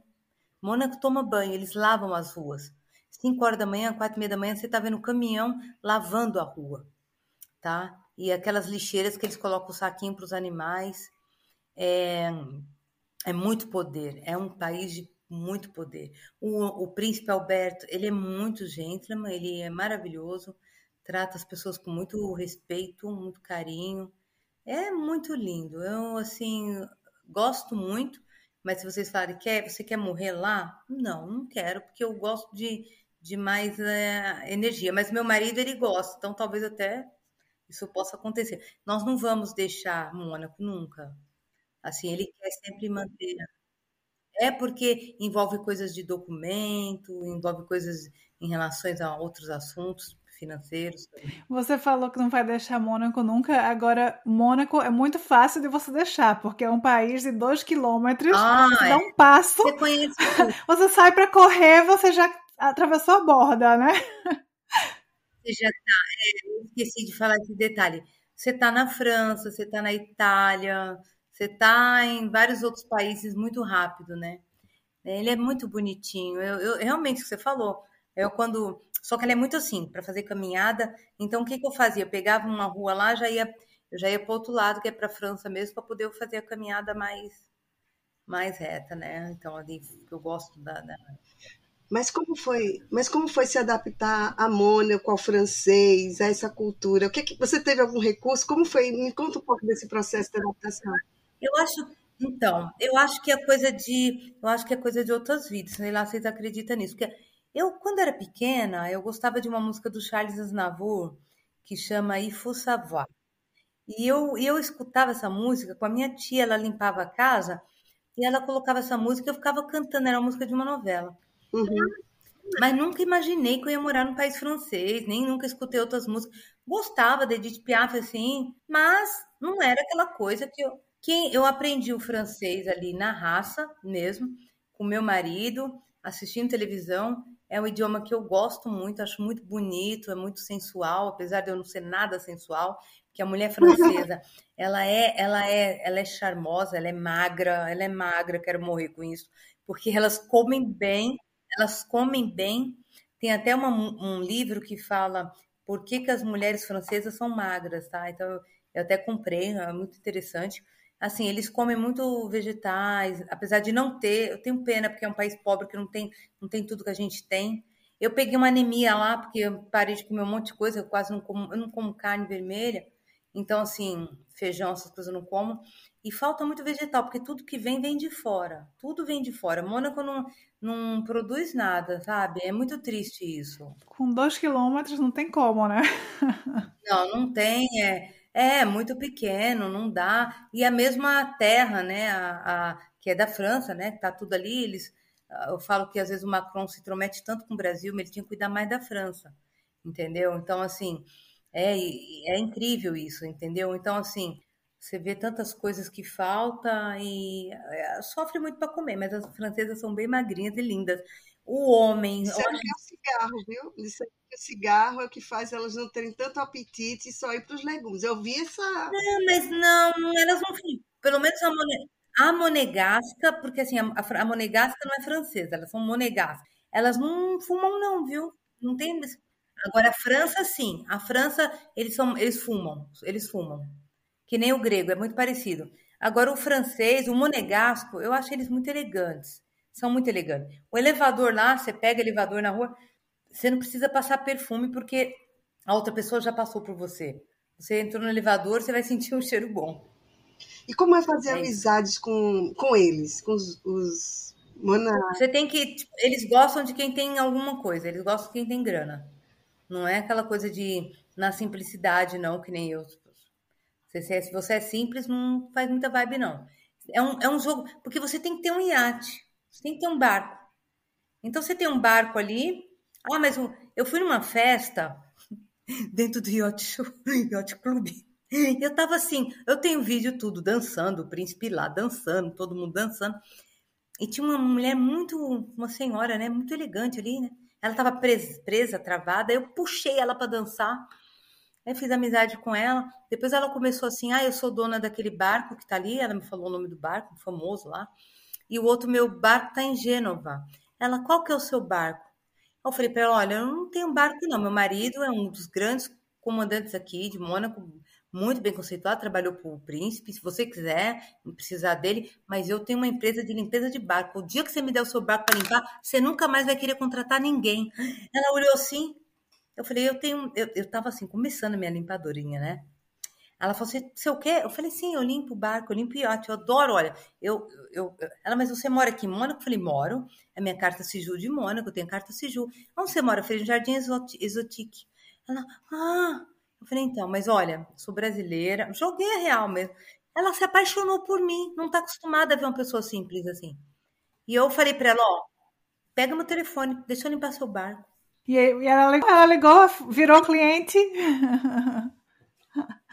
Mônaco toma banho, eles lavam as ruas. 5 horas da manhã, 4 e meia da manhã, você tá vendo o caminhão lavando a rua, tá? E aquelas lixeiras que eles colocam o saquinho para os animais. É, é muito poder, é um país de muito poder. O, o príncipe Alberto, ele é muito gentleman, ele é maravilhoso, trata as pessoas com muito respeito, muito carinho. É muito lindo. Eu, assim, gosto muito, mas se vocês falarem, quer, você quer morrer lá? Não, não quero, porque eu gosto de, de mais é, energia. Mas meu marido, ele gosta, então talvez até isso possa acontecer. Nós não vamos deixar Mônaco nunca. Assim, ele quer sempre manter é porque envolve coisas de documento, envolve coisas em relações a outros assuntos financeiros. Você falou que não vai deixar Mônaco nunca. Agora, Mônaco é muito fácil de você deixar, porque é um país de dois quilômetros. Ah, você é. dá um passo. Você conhece. [LAUGHS] você sai para correr, você já atravessou a borda, né? Você já tá. É, esqueci de falar esse detalhe. Você está na França, você está na Itália, você está em vários outros países muito rápido, né? Ele é muito bonitinho. Eu, eu realmente o que você falou. Eu quando só que ele é muito assim para fazer caminhada. Então o que, que eu fazia? Eu pegava uma rua lá, já ia eu já ia para outro lado que é para a França mesmo para poder fazer a caminhada mais mais reta, né? Então ali eu gosto da, da... Mas como foi? Mas como foi se adaptar a Mônaco ao francês, a essa cultura? O que, que você teve algum recurso? Como foi? Me conta um pouco desse processo de adaptação. Eu acho, então, eu acho que é coisa de, eu acho que é coisa de outras vidas, sei lá, vocês acreditam nisso, porque eu, quando era pequena, eu gostava de uma música do Charles Aznavour, que chama faut savoir. E eu, eu escutava essa música com a minha tia, ela limpava a casa, e ela colocava essa música e eu ficava cantando, era a música de uma novela. Uhum. Mas nunca imaginei que eu ia morar num país francês, nem nunca escutei outras músicas. Gostava de Edith Piaf, assim, mas não era aquela coisa que eu, que eu aprendi o francês ali na raça mesmo, com meu marido, assistindo televisão. É um idioma que eu gosto muito, acho muito bonito, é muito sensual, apesar de eu não ser nada sensual, que a mulher [LAUGHS] francesa, ela é, ela é, ela é charmosa, ela é magra, ela é magra, quero morrer com isso, porque elas comem bem, elas comem bem. Tem até uma, um livro que fala por que, que as mulheres francesas são magras, tá? Então eu, eu até comprei, é muito interessante assim, eles comem muito vegetais, apesar de não ter, eu tenho pena porque é um país pobre que não tem, não tem tudo que a gente tem. Eu peguei uma anemia lá porque eu parei de comer um monte de coisa, eu quase não como, eu não como carne vermelha. Então, assim, feijão, essas coisas eu não como. E falta muito vegetal, porque tudo que vem, vem de fora. Tudo vem de fora. Mônaco não, não produz nada, sabe? É muito triste isso. Com dois quilômetros não tem como, né? [LAUGHS] não, não tem. É, é, muito pequeno, não dá. E a mesma terra, né, a, a, que é da França, né, tá tudo ali, eles, eu falo que às vezes o Macron se intromete tanto com o Brasil, mas ele tinha que cuidar mais da França, entendeu? Então, assim, é, é incrível isso, entendeu? Então, assim, você vê tantas coisas que falta e é, sofre muito para comer, mas as francesas são bem magrinhas e lindas. O homem. Isso olha... é o cigarro, viu? Isso é o cigarro é o que faz elas não terem tanto apetite e só ir para os legumes. Eu vi essa. Não, mas não, elas não. Pelo menos a, a monegasca, porque assim, a, a monegasca não é francesa, elas são monegascas. Elas não fumam, não, viu? Não tem. Agora, a França, sim. A França, eles, são, eles fumam. Eles fumam. Que nem o grego, é muito parecido. Agora, o francês, o monegasco, eu acho eles muito elegantes. São muito elegantes. O elevador lá, você pega elevador na rua, você não precisa passar perfume porque a outra pessoa já passou por você. Você entrou no elevador, você vai sentir um cheiro bom. E como é fazer é amizades com, com eles, com os, os Você tem que. Tipo, eles gostam de quem tem alguma coisa, eles gostam de quem tem grana. Não é aquela coisa de na simplicidade, não, que nem eu. Se, se você é simples, não faz muita vibe, não. É um, é um jogo. Porque você tem que ter um iate, você tem que ter um barco. Então você tem um barco ali. Ah, mas eu fui numa festa [LAUGHS] dentro do Yacht, Show, [LAUGHS] Yacht Club. Eu tava assim, eu tenho vídeo tudo, dançando, o príncipe lá dançando, todo mundo dançando. E tinha uma mulher muito, uma senhora, né, muito elegante ali, né? Ela tava presa, presa travada, eu puxei ela para dançar. Aí fiz amizade com ela. Depois ela começou assim: "Ah, eu sou dona daquele barco que tá ali". Ela me falou o nome do barco, famoso lá. E o outro meu barco tá em Gênova. Ela: "Qual que é o seu barco?" Eu falei para ela: "Olha, eu não tenho barco não. Meu marido é um dos grandes comandantes aqui de Mônaco, muito bem conceituado, trabalhou para o príncipe. Se você quiser precisar dele, mas eu tenho uma empresa de limpeza de barco. O dia que você me der o seu barco para limpar, você nunca mais vai querer contratar ninguém. Ela olhou assim. Eu falei, eu tenho. Eu, eu tava assim, começando minha limpadorinha, né? Ela falou assim: você o quê? Eu falei, sim, eu limpo o barco, eu limpo iate, eu adoro, olha. Eu, eu, ela, mas você mora aqui em Mônaco? Eu falei, moro. É minha carta Siju de Mônaco, eu tenho carta Siju. Onde você mora? Eu falei, Jardim Exotique. Ela, ah, eu falei, então, mas olha, sou brasileira, joguei a real mesmo. Ela se apaixonou por mim, não tá acostumada a ver uma pessoa simples assim. E eu falei para ela, ó, pega meu telefone, deixa eu limpar seu barco. E, ela, ela ligou, virou cliente. [LAUGHS]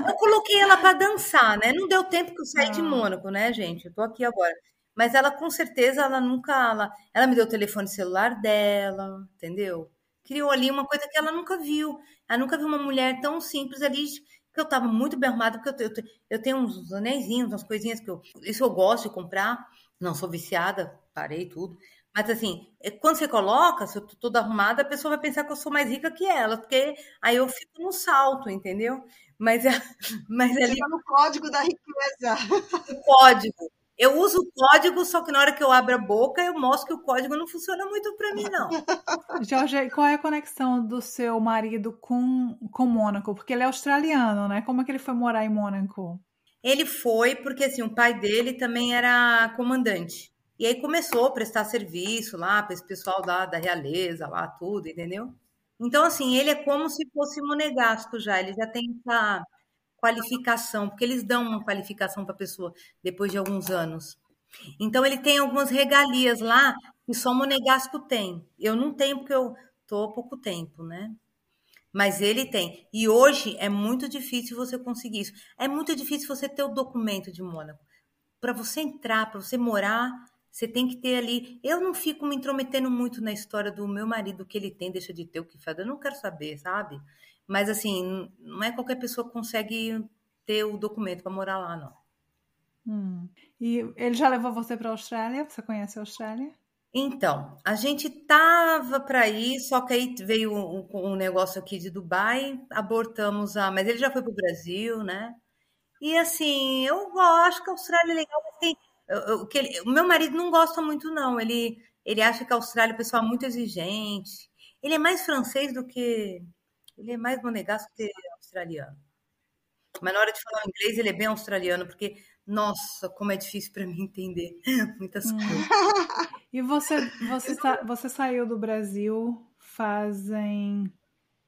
Eu coloquei ela para dançar, né? Não deu tempo que eu saí ah. de Mônaco, né, gente? Eu tô aqui agora. Mas ela, com certeza, ela nunca. Ela, ela me deu o telefone celular dela, entendeu? Criou ali uma coisa que ela nunca viu. Ela nunca viu uma mulher tão simples ali, que eu estava muito bem arrumada, porque eu, eu, eu tenho uns anéisinhos, umas coisinhas que eu. Isso eu gosto de comprar. Não sou viciada, parei tudo. Mas assim, é, quando você coloca, se eu tô toda arrumada, a pessoa vai pensar que eu sou mais rica que ela, porque aí eu fico no salto, entendeu? Mas, é, [LAUGHS] mas ali. no código da riqueza. [LAUGHS] O código. Eu uso o código, só que na hora que eu abro a boca, eu mostro que o código não funciona muito para mim, não. [LAUGHS] Jorge, qual é a conexão do seu marido com, com Mônaco? Porque ele é australiano, né? Como é que ele foi morar em Mônaco? Ele foi porque, assim, o pai dele também era comandante. E aí começou a prestar serviço lá para esse pessoal da, da realeza, lá, tudo, entendeu? Então, assim, ele é como se fosse monegasco já, ele já tem essa qualificação, porque eles dão uma qualificação para a pessoa depois de alguns anos. Então ele tem algumas regalias lá que só Monegasco tem. Eu não tenho porque eu tô há pouco tempo, né? Mas ele tem. E hoje é muito difícil você conseguir isso. É muito difícil você ter o documento de Mônaco. Para você entrar, para você morar, você tem que ter ali. Eu não fico me intrometendo muito na história do meu marido, que ele tem, deixa de ter o que faz. Eu não quero saber, sabe? Mas assim, não é qualquer pessoa que consegue ter o documento para morar lá, não. Hum. E ele já levou você para a Austrália? Você conhece a Austrália? Então, a gente tava para ir, só que aí veio um, um, negócio aqui de Dubai, abortamos a. Mas ele já foi para o Brasil, né? E assim, eu acho que a Austrália é legal, mas tem. Eu, eu, que ele, o meu marido não gosta muito, não. Ele, ele acha que a Austrália é um pessoal muito exigente. Ele é mais francês do que ele é mais monegasco que australiano. Mas na hora de falar inglês, ele é bem australiano, porque, nossa, como é difícil para mim entender [LAUGHS] muitas hum. coisas. [LAUGHS] E você, você, sa você saiu do Brasil fazem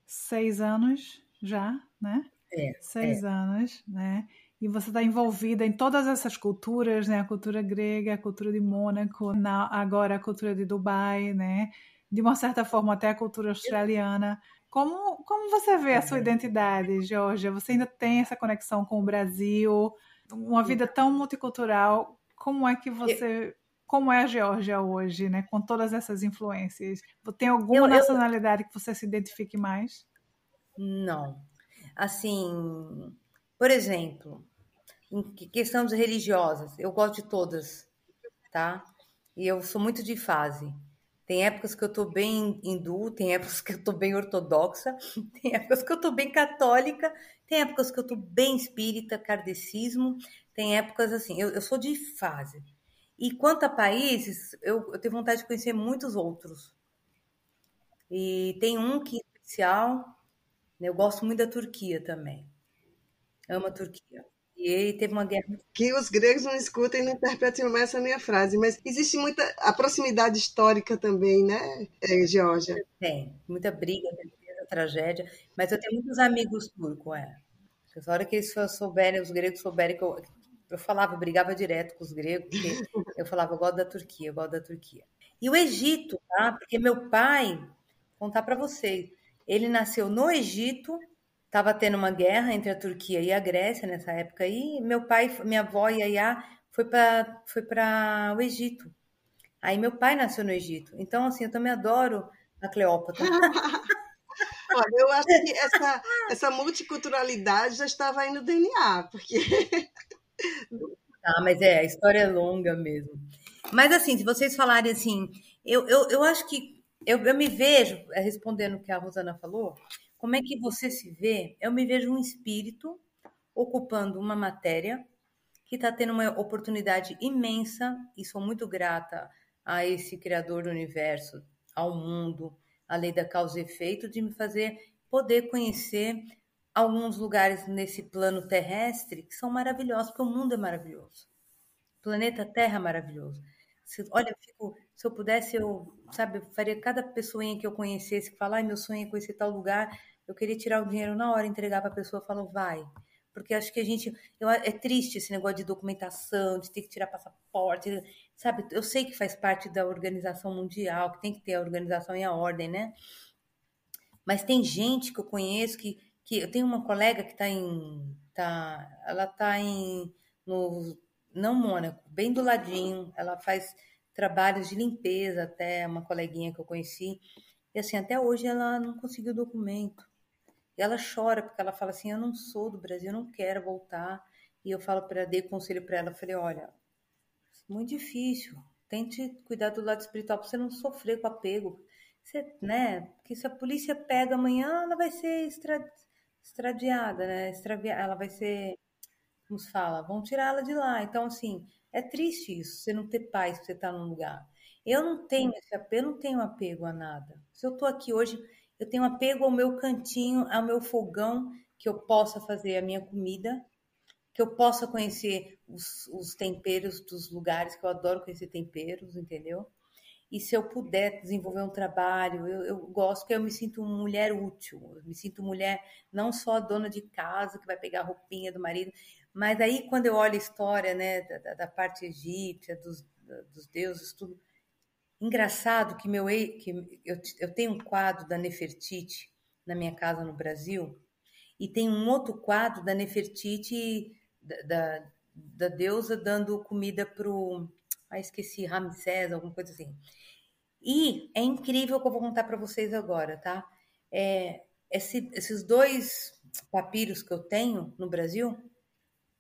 seis anos já, né? É. Seis é. anos, né? E você está envolvida em todas essas culturas, né? A cultura grega, a cultura de Mônaco, na, agora a cultura de Dubai, né? De uma certa forma até a cultura australiana. Como, como você vê a sua uhum. identidade, Georgia? Você ainda tem essa conexão com o Brasil, uma vida tão multicultural. Como é que você. Como é a Geórgia hoje, né? Com todas essas influências. Tem alguma eu, nacionalidade eu... que você se identifique mais? Não. Assim, por exemplo, em questões religiosas, eu gosto de todas, tá? E eu sou muito de fase. Tem épocas que eu tô bem hindu, tem épocas que eu tô bem ortodoxa, [LAUGHS] tem épocas que eu tô bem católica, tem épocas que eu tô bem espírita, kardecismo, tem épocas assim, eu, eu sou de fase. E quanto a países, eu, eu tenho vontade de conhecer muitos outros. E tem um que é especial, né, eu gosto muito da Turquia também. Amo a Turquia. E teve uma guerra. Que os gregos não escutem e não interpretem mais essa minha frase, mas existe muita. a proximidade histórica também, né, é, Georgia? Tem, muita briga, muita tragédia, mas eu tenho muitos amigos turcos, é. A hora que eles souberem, os gregos souberem que eu, eu falava, eu brigava direto com os gregos, porque [LAUGHS] eu falava, eu gosto da Turquia, eu gosto da Turquia. E o Egito, tá? Porque meu pai, contar para vocês, ele nasceu no Egito, estava tendo uma guerra entre a Turquia e a Grécia nessa época aí. Meu pai, minha avó Yaya foi para foi para o Egito. Aí meu pai nasceu no Egito. Então assim, eu também adoro a Cleópatra. [LAUGHS] Olha, eu acho que essa, essa multiculturalidade já estava aí no DNA, porque. [LAUGHS] Ah, mas é, a história é longa mesmo. Mas assim, se vocês falarem assim, eu, eu, eu acho que eu, eu me vejo, é, respondendo o que a Rosana falou, como é que você se vê? Eu me vejo um espírito ocupando uma matéria que está tendo uma oportunidade imensa e sou muito grata a esse criador do universo, ao mundo, a lei da causa e efeito, de me fazer poder conhecer alguns lugares nesse plano terrestre que são maravilhosos, porque o mundo é maravilhoso. O planeta Terra é maravilhoso. Se, olha, fico, se eu pudesse, eu, sabe, faria cada pessoinha que eu conhecesse que falar, ai, meu sonho é conhecer tal lugar, eu queria tirar o dinheiro na hora, entregar para a pessoa, falar, vai. Porque acho que a gente, eu, é triste esse negócio de documentação, de ter que tirar passaporte, sabe? Eu sei que faz parte da organização mundial, que tem que ter a organização e a ordem, né? Mas tem gente que eu conheço que, que eu tenho uma colega que está em, tá, ela está em no não Mônaco, bem do ladinho, ela faz trabalhos de limpeza até uma coleguinha que eu conheci. E assim, até hoje ela não conseguiu documento. Ela chora porque ela fala assim: "Eu não sou do Brasil, eu não quero voltar". E eu falo para dei conselho para ela, falei: "Olha, muito difícil. Tente cuidar do lado espiritual para você não sofrer com apego. Você, né? Porque se a polícia pega amanhã, ela vai ser extra, extradiada, né? Extravia, ela vai ser, como se fala, vão tirar ela de lá. Então, assim, é triste isso, você não ter paz, você estar tá num lugar. Eu não tenho esse apego, eu não tenho apego a nada. Se eu tô aqui hoje, eu tenho apego ao meu cantinho, ao meu fogão, que eu possa fazer a minha comida, que eu possa conhecer os, os temperos dos lugares, que eu adoro conhecer temperos, entendeu? E se eu puder desenvolver um trabalho, eu, eu gosto que eu me sinto mulher útil, eu me sinto mulher não só dona de casa que vai pegar a roupinha do marido, mas aí quando eu olho a história, né, da, da parte egípcia, dos, dos deuses, tudo, engraçado que meu que eu, eu tenho um quadro da Nefertiti na minha casa no Brasil e tem um outro quadro da Nefertiti da, da, da deusa dando comida pro ah, esqueci, Ramsés, alguma coisa assim. E é incrível o que eu vou contar para vocês agora, tá? É, esse, esses dois papiros que eu tenho no Brasil,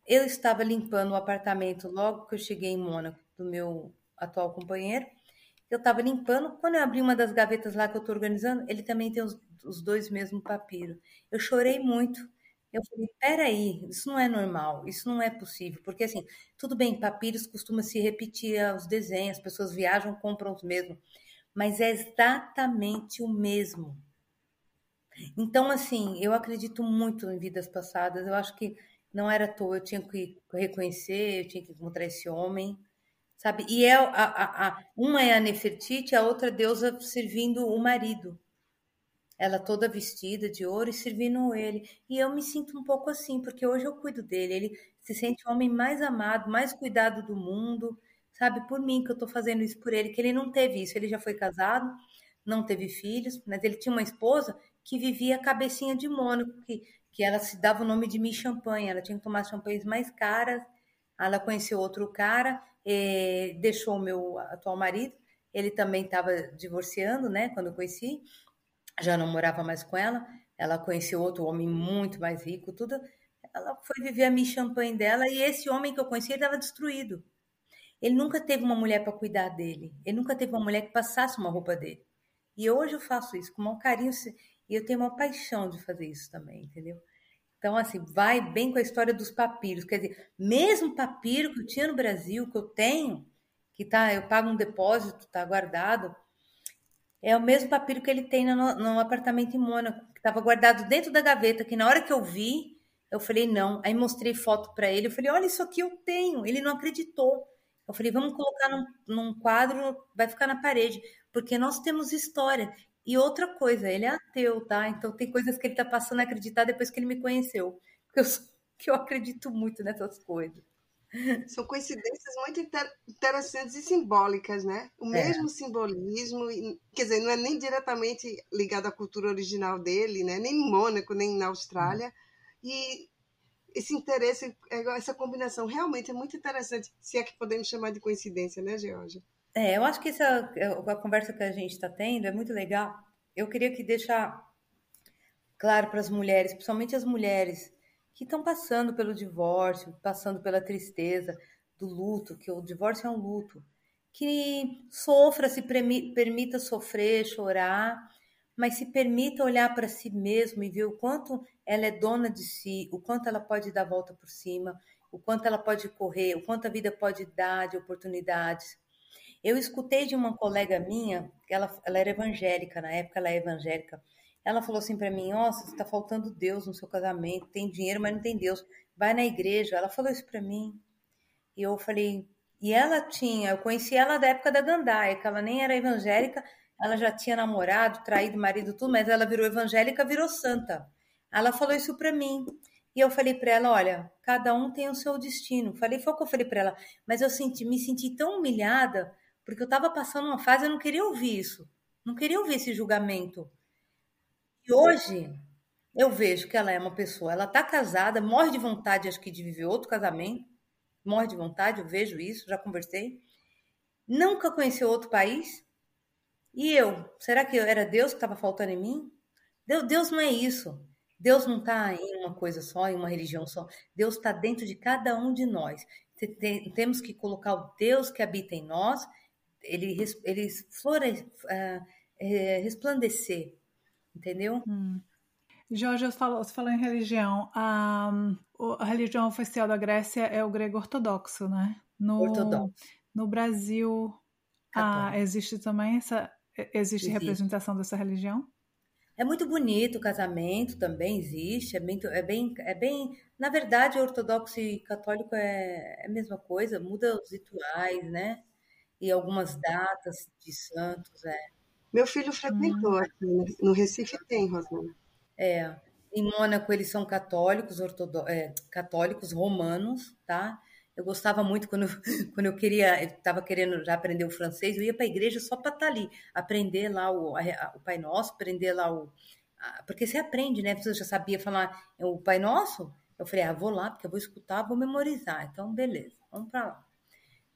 eu estava limpando o apartamento logo que eu cheguei em Mônaco do meu atual companheiro. Eu estava limpando, quando eu abri uma das gavetas lá que eu estou organizando, ele também tem os, os dois mesmos papiros. Eu chorei muito. Eu falei, peraí, isso não é normal, isso não é possível, porque assim, tudo bem, papiros costuma se repetir os desenhos, as pessoas viajam, compram os mesmos, mas é exatamente o mesmo. Então, assim, eu acredito muito em vidas passadas, eu acho que não era à toa, eu tinha que reconhecer, eu tinha que encontrar esse homem, sabe? E é a, a, a uma é a Nefertiti, a outra deusa servindo o marido ela toda vestida de ouro e servindo ele. E eu me sinto um pouco assim, porque hoje eu cuido dele. Ele se sente o homem mais amado, mais cuidado do mundo, sabe? Por mim que eu tô fazendo isso por ele, que ele não teve isso. Ele já foi casado, não teve filhos, mas ele tinha uma esposa que vivia cabecinha de Mônaco, que, que ela se dava o nome de Mi Champanhe. Ela tinha que tomar champanhes mais caras. Ela conheceu outro cara, eh, deixou o meu atual marido. Ele também estava divorciando, né? Quando eu conheci já não morava mais com ela, ela conheceu outro homem muito mais rico, tudo. Ela foi viver a mi champanhe dela e esse homem que eu conhecia estava destruído. Ele nunca teve uma mulher para cuidar dele. Ele nunca teve uma mulher que passasse uma roupa dele. E hoje eu faço isso com um carinho e eu tenho uma paixão de fazer isso também, entendeu? Então, assim, vai bem com a história dos papiros. Quer dizer, mesmo papiro que eu tinha no Brasil, que eu tenho, que tá, eu pago um depósito, tá guardado, é o mesmo papiro que ele tem no, no apartamento em Mônaco, que estava guardado dentro da gaveta, que na hora que eu vi, Eu falei, não. Aí mostrei foto para ele. Eu falei, olha, isso aqui eu tenho. Ele não acreditou. Eu falei, vamos colocar num, num quadro, vai ficar na parede, porque nós temos história. E outra coisa, ele é ateu, tá? Então tem coisas que ele tá passando a acreditar depois que ele me conheceu. Porque eu, que eu acredito muito nessas coisas. São coincidências muito interessantes e simbólicas, né? O é. mesmo simbolismo, quer dizer, não é nem diretamente ligado à cultura original dele, né? Nem em Mônaco, nem na Austrália. Hum. E esse interesse, essa combinação realmente é muito interessante, se é que podemos chamar de coincidência, né, Georgia? É, eu acho que essa a conversa que a gente está tendo é muito legal. Eu queria que deixar claro para as mulheres, principalmente as mulheres que estão passando pelo divórcio, passando pela tristeza do luto, que o divórcio é um luto, que sofra, se permita sofrer, chorar, mas se permita olhar para si mesmo e ver o quanto ela é dona de si, o quanto ela pode dar a volta por cima, o quanto ela pode correr, o quanto a vida pode dar de oportunidades. Eu escutei de uma colega minha, ela, ela era evangélica, na época ela é evangélica, ela falou assim para mim: Nossa, está faltando Deus no seu casamento, tem dinheiro, mas não tem Deus. Vai na igreja. Ela falou isso para mim. E eu falei: E ela tinha, eu conheci ela da época da Gandaia, que ela nem era evangélica, ela já tinha namorado, traído marido, tudo, mas ela virou evangélica, virou santa. Ela falou isso para mim. E eu falei para ela, olha, cada um tem o seu destino. Falei, foi o que eu falei para ela, mas eu senti, me senti tão humilhada porque eu estava passando uma fase, eu não queria ouvir isso. Não queria ouvir esse julgamento. E hoje eu vejo que ela é uma pessoa, ela está casada, morre de vontade, acho que de viver outro casamento, morre de vontade, eu vejo isso, já conversei. Nunca conheceu outro país. E eu, será que era Deus que estava faltando em mim? Deus não é isso. Deus não está em uma coisa só, em uma religião só. Deus está dentro de cada um de nós. Temos que colocar o Deus que habita em nós, ele, ele flore, uh, é, resplandecer, entendeu? Hum. Jorge, você falou, você falou em religião. A, a, religião oficial da Grécia é o grego ortodoxo, né? No, ortodoxo. No Brasil, ah, existe também essa existe, existe, representação dessa religião? É muito bonito o casamento, também existe. É bem, é bem, é bem. Na verdade, ortodoxo e católico é, é a mesma coisa. Muda os rituais, né? E algumas datas de santos, é. Meu filho frequentou hum. aqui no Recife tem, Rosana. É. Em Mônaco eles são católicos, ortodo... É, católicos romanos, tá? Eu gostava muito quando, [LAUGHS] quando eu queria, estava querendo já aprender o francês, eu ia para a igreja só para estar tá ali, aprender lá o, a, o Pai Nosso, aprender lá o. A, porque você aprende, né? Você já sabia falar o Pai Nosso? Eu falei, ah, vou lá, porque eu vou escutar, vou memorizar. Então, beleza, vamos para lá.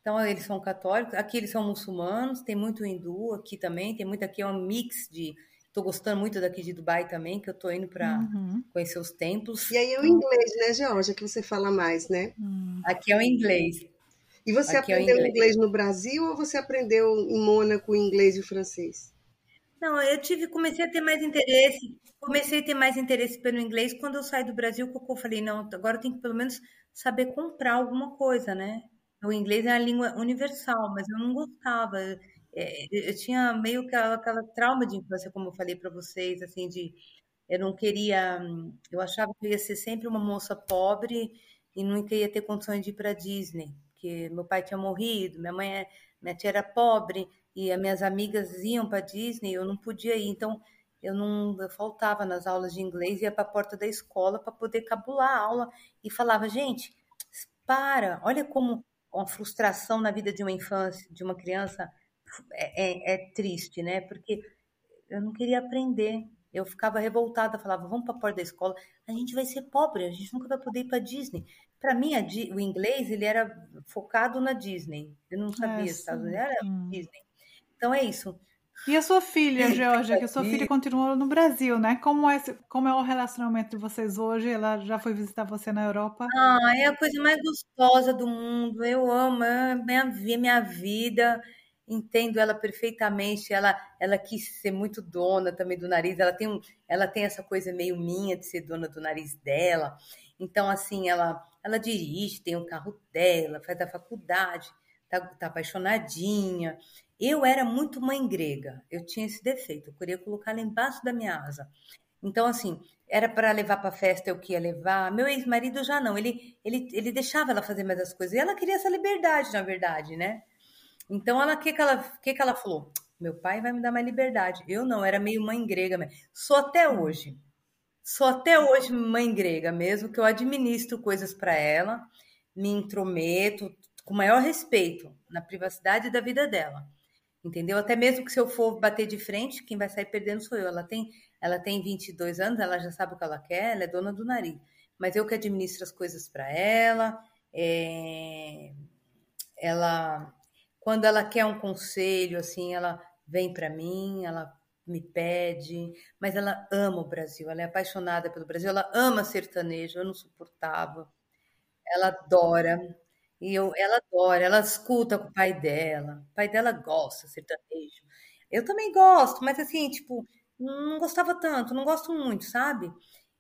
Então, eles são católicos, aqui eles são muçulmanos, tem muito hindu aqui também, tem muito aqui, é um mix de. Estou gostando muito daqui de Dubai também, que eu estou indo para uhum. conhecer os templos. E aí é o inglês, né, Georgia, que você fala mais, né? Hum. Aqui é o inglês. E você aqui aprendeu é inglês. inglês no Brasil ou você aprendeu em Mônaco o inglês e o francês? Não, eu tive, comecei a ter mais interesse, comecei a ter mais interesse pelo inglês quando eu saí do Brasil, que eu falei, não, agora eu tenho que pelo menos saber comprar alguma coisa, né? O inglês é a língua universal, mas eu não gostava. É, eu tinha meio que aquela, trauma de infância, como eu falei para vocês, assim, de eu não queria, eu achava que eu ia ser sempre uma moça pobre e nunca ia ter condições de ir para Disney, porque meu pai tinha morrido, minha mãe, é, minha tia era pobre e as minhas amigas iam para Disney, eu não podia ir, então eu não eu faltava nas aulas de inglês, ia para a porta da escola para poder cabular a aula e falava, gente, para, olha como uma frustração na vida de uma infância, de uma criança, é, é, é triste, né? Porque eu não queria aprender. Eu ficava revoltada, falava, vamos para a porta da escola, a gente vai ser pobre, a gente nunca vai poder ir para Disney. Para mim, o inglês ele era focado na Disney. Eu não sabia, é, Estados Unidos era. Disney. Então é isso. E a sua filha, Georgia, que a sua filha continuou no Brasil, né? Como é, como é o relacionamento de vocês hoje? Ela já foi visitar você na Europa? Ah, é a coisa mais gostosa do mundo. Eu amo, é minha, minha vida. Entendo ela perfeitamente. Ela, ela quis ser muito dona também do nariz. Ela tem, um, ela tem essa coisa meio minha de ser dona do nariz dela. Então, assim, ela, ela dirige, tem o um carro dela, faz a faculdade, tá, tá apaixonadinha. Eu era muito mãe grega, eu tinha esse defeito, eu queria colocar ela embaixo da minha asa. Então, assim, era para levar para festa eu que ia levar. Meu ex-marido já não, ele, ele, ele deixava ela fazer mais as coisas. E ela queria essa liberdade, na verdade, né? Então, ela que que ela, que que ela falou? Meu pai vai me dar mais liberdade. Eu não, era meio mãe grega mesmo. Sou até hoje. Sou até hoje mãe grega mesmo, que eu administro coisas para ela, me intrometo com maior respeito na privacidade da vida dela. Entendeu? Até mesmo que se eu for bater de frente, quem vai sair perdendo sou eu. Ela tem, ela tem 22 anos, ela já sabe o que ela quer, ela é dona do nariz. Mas eu que administro as coisas para ela. É... Ela, quando ela quer um conselho, assim, ela vem para mim, ela me pede, mas ela ama o Brasil, ela é apaixonada pelo Brasil, ela ama sertanejo, eu não suportava. Ela adora. E eu, ela adora, ela escuta com o pai dela. O pai dela gosta sertanejo. Eu também gosto, mas assim, tipo, não gostava tanto, não gosto muito, sabe?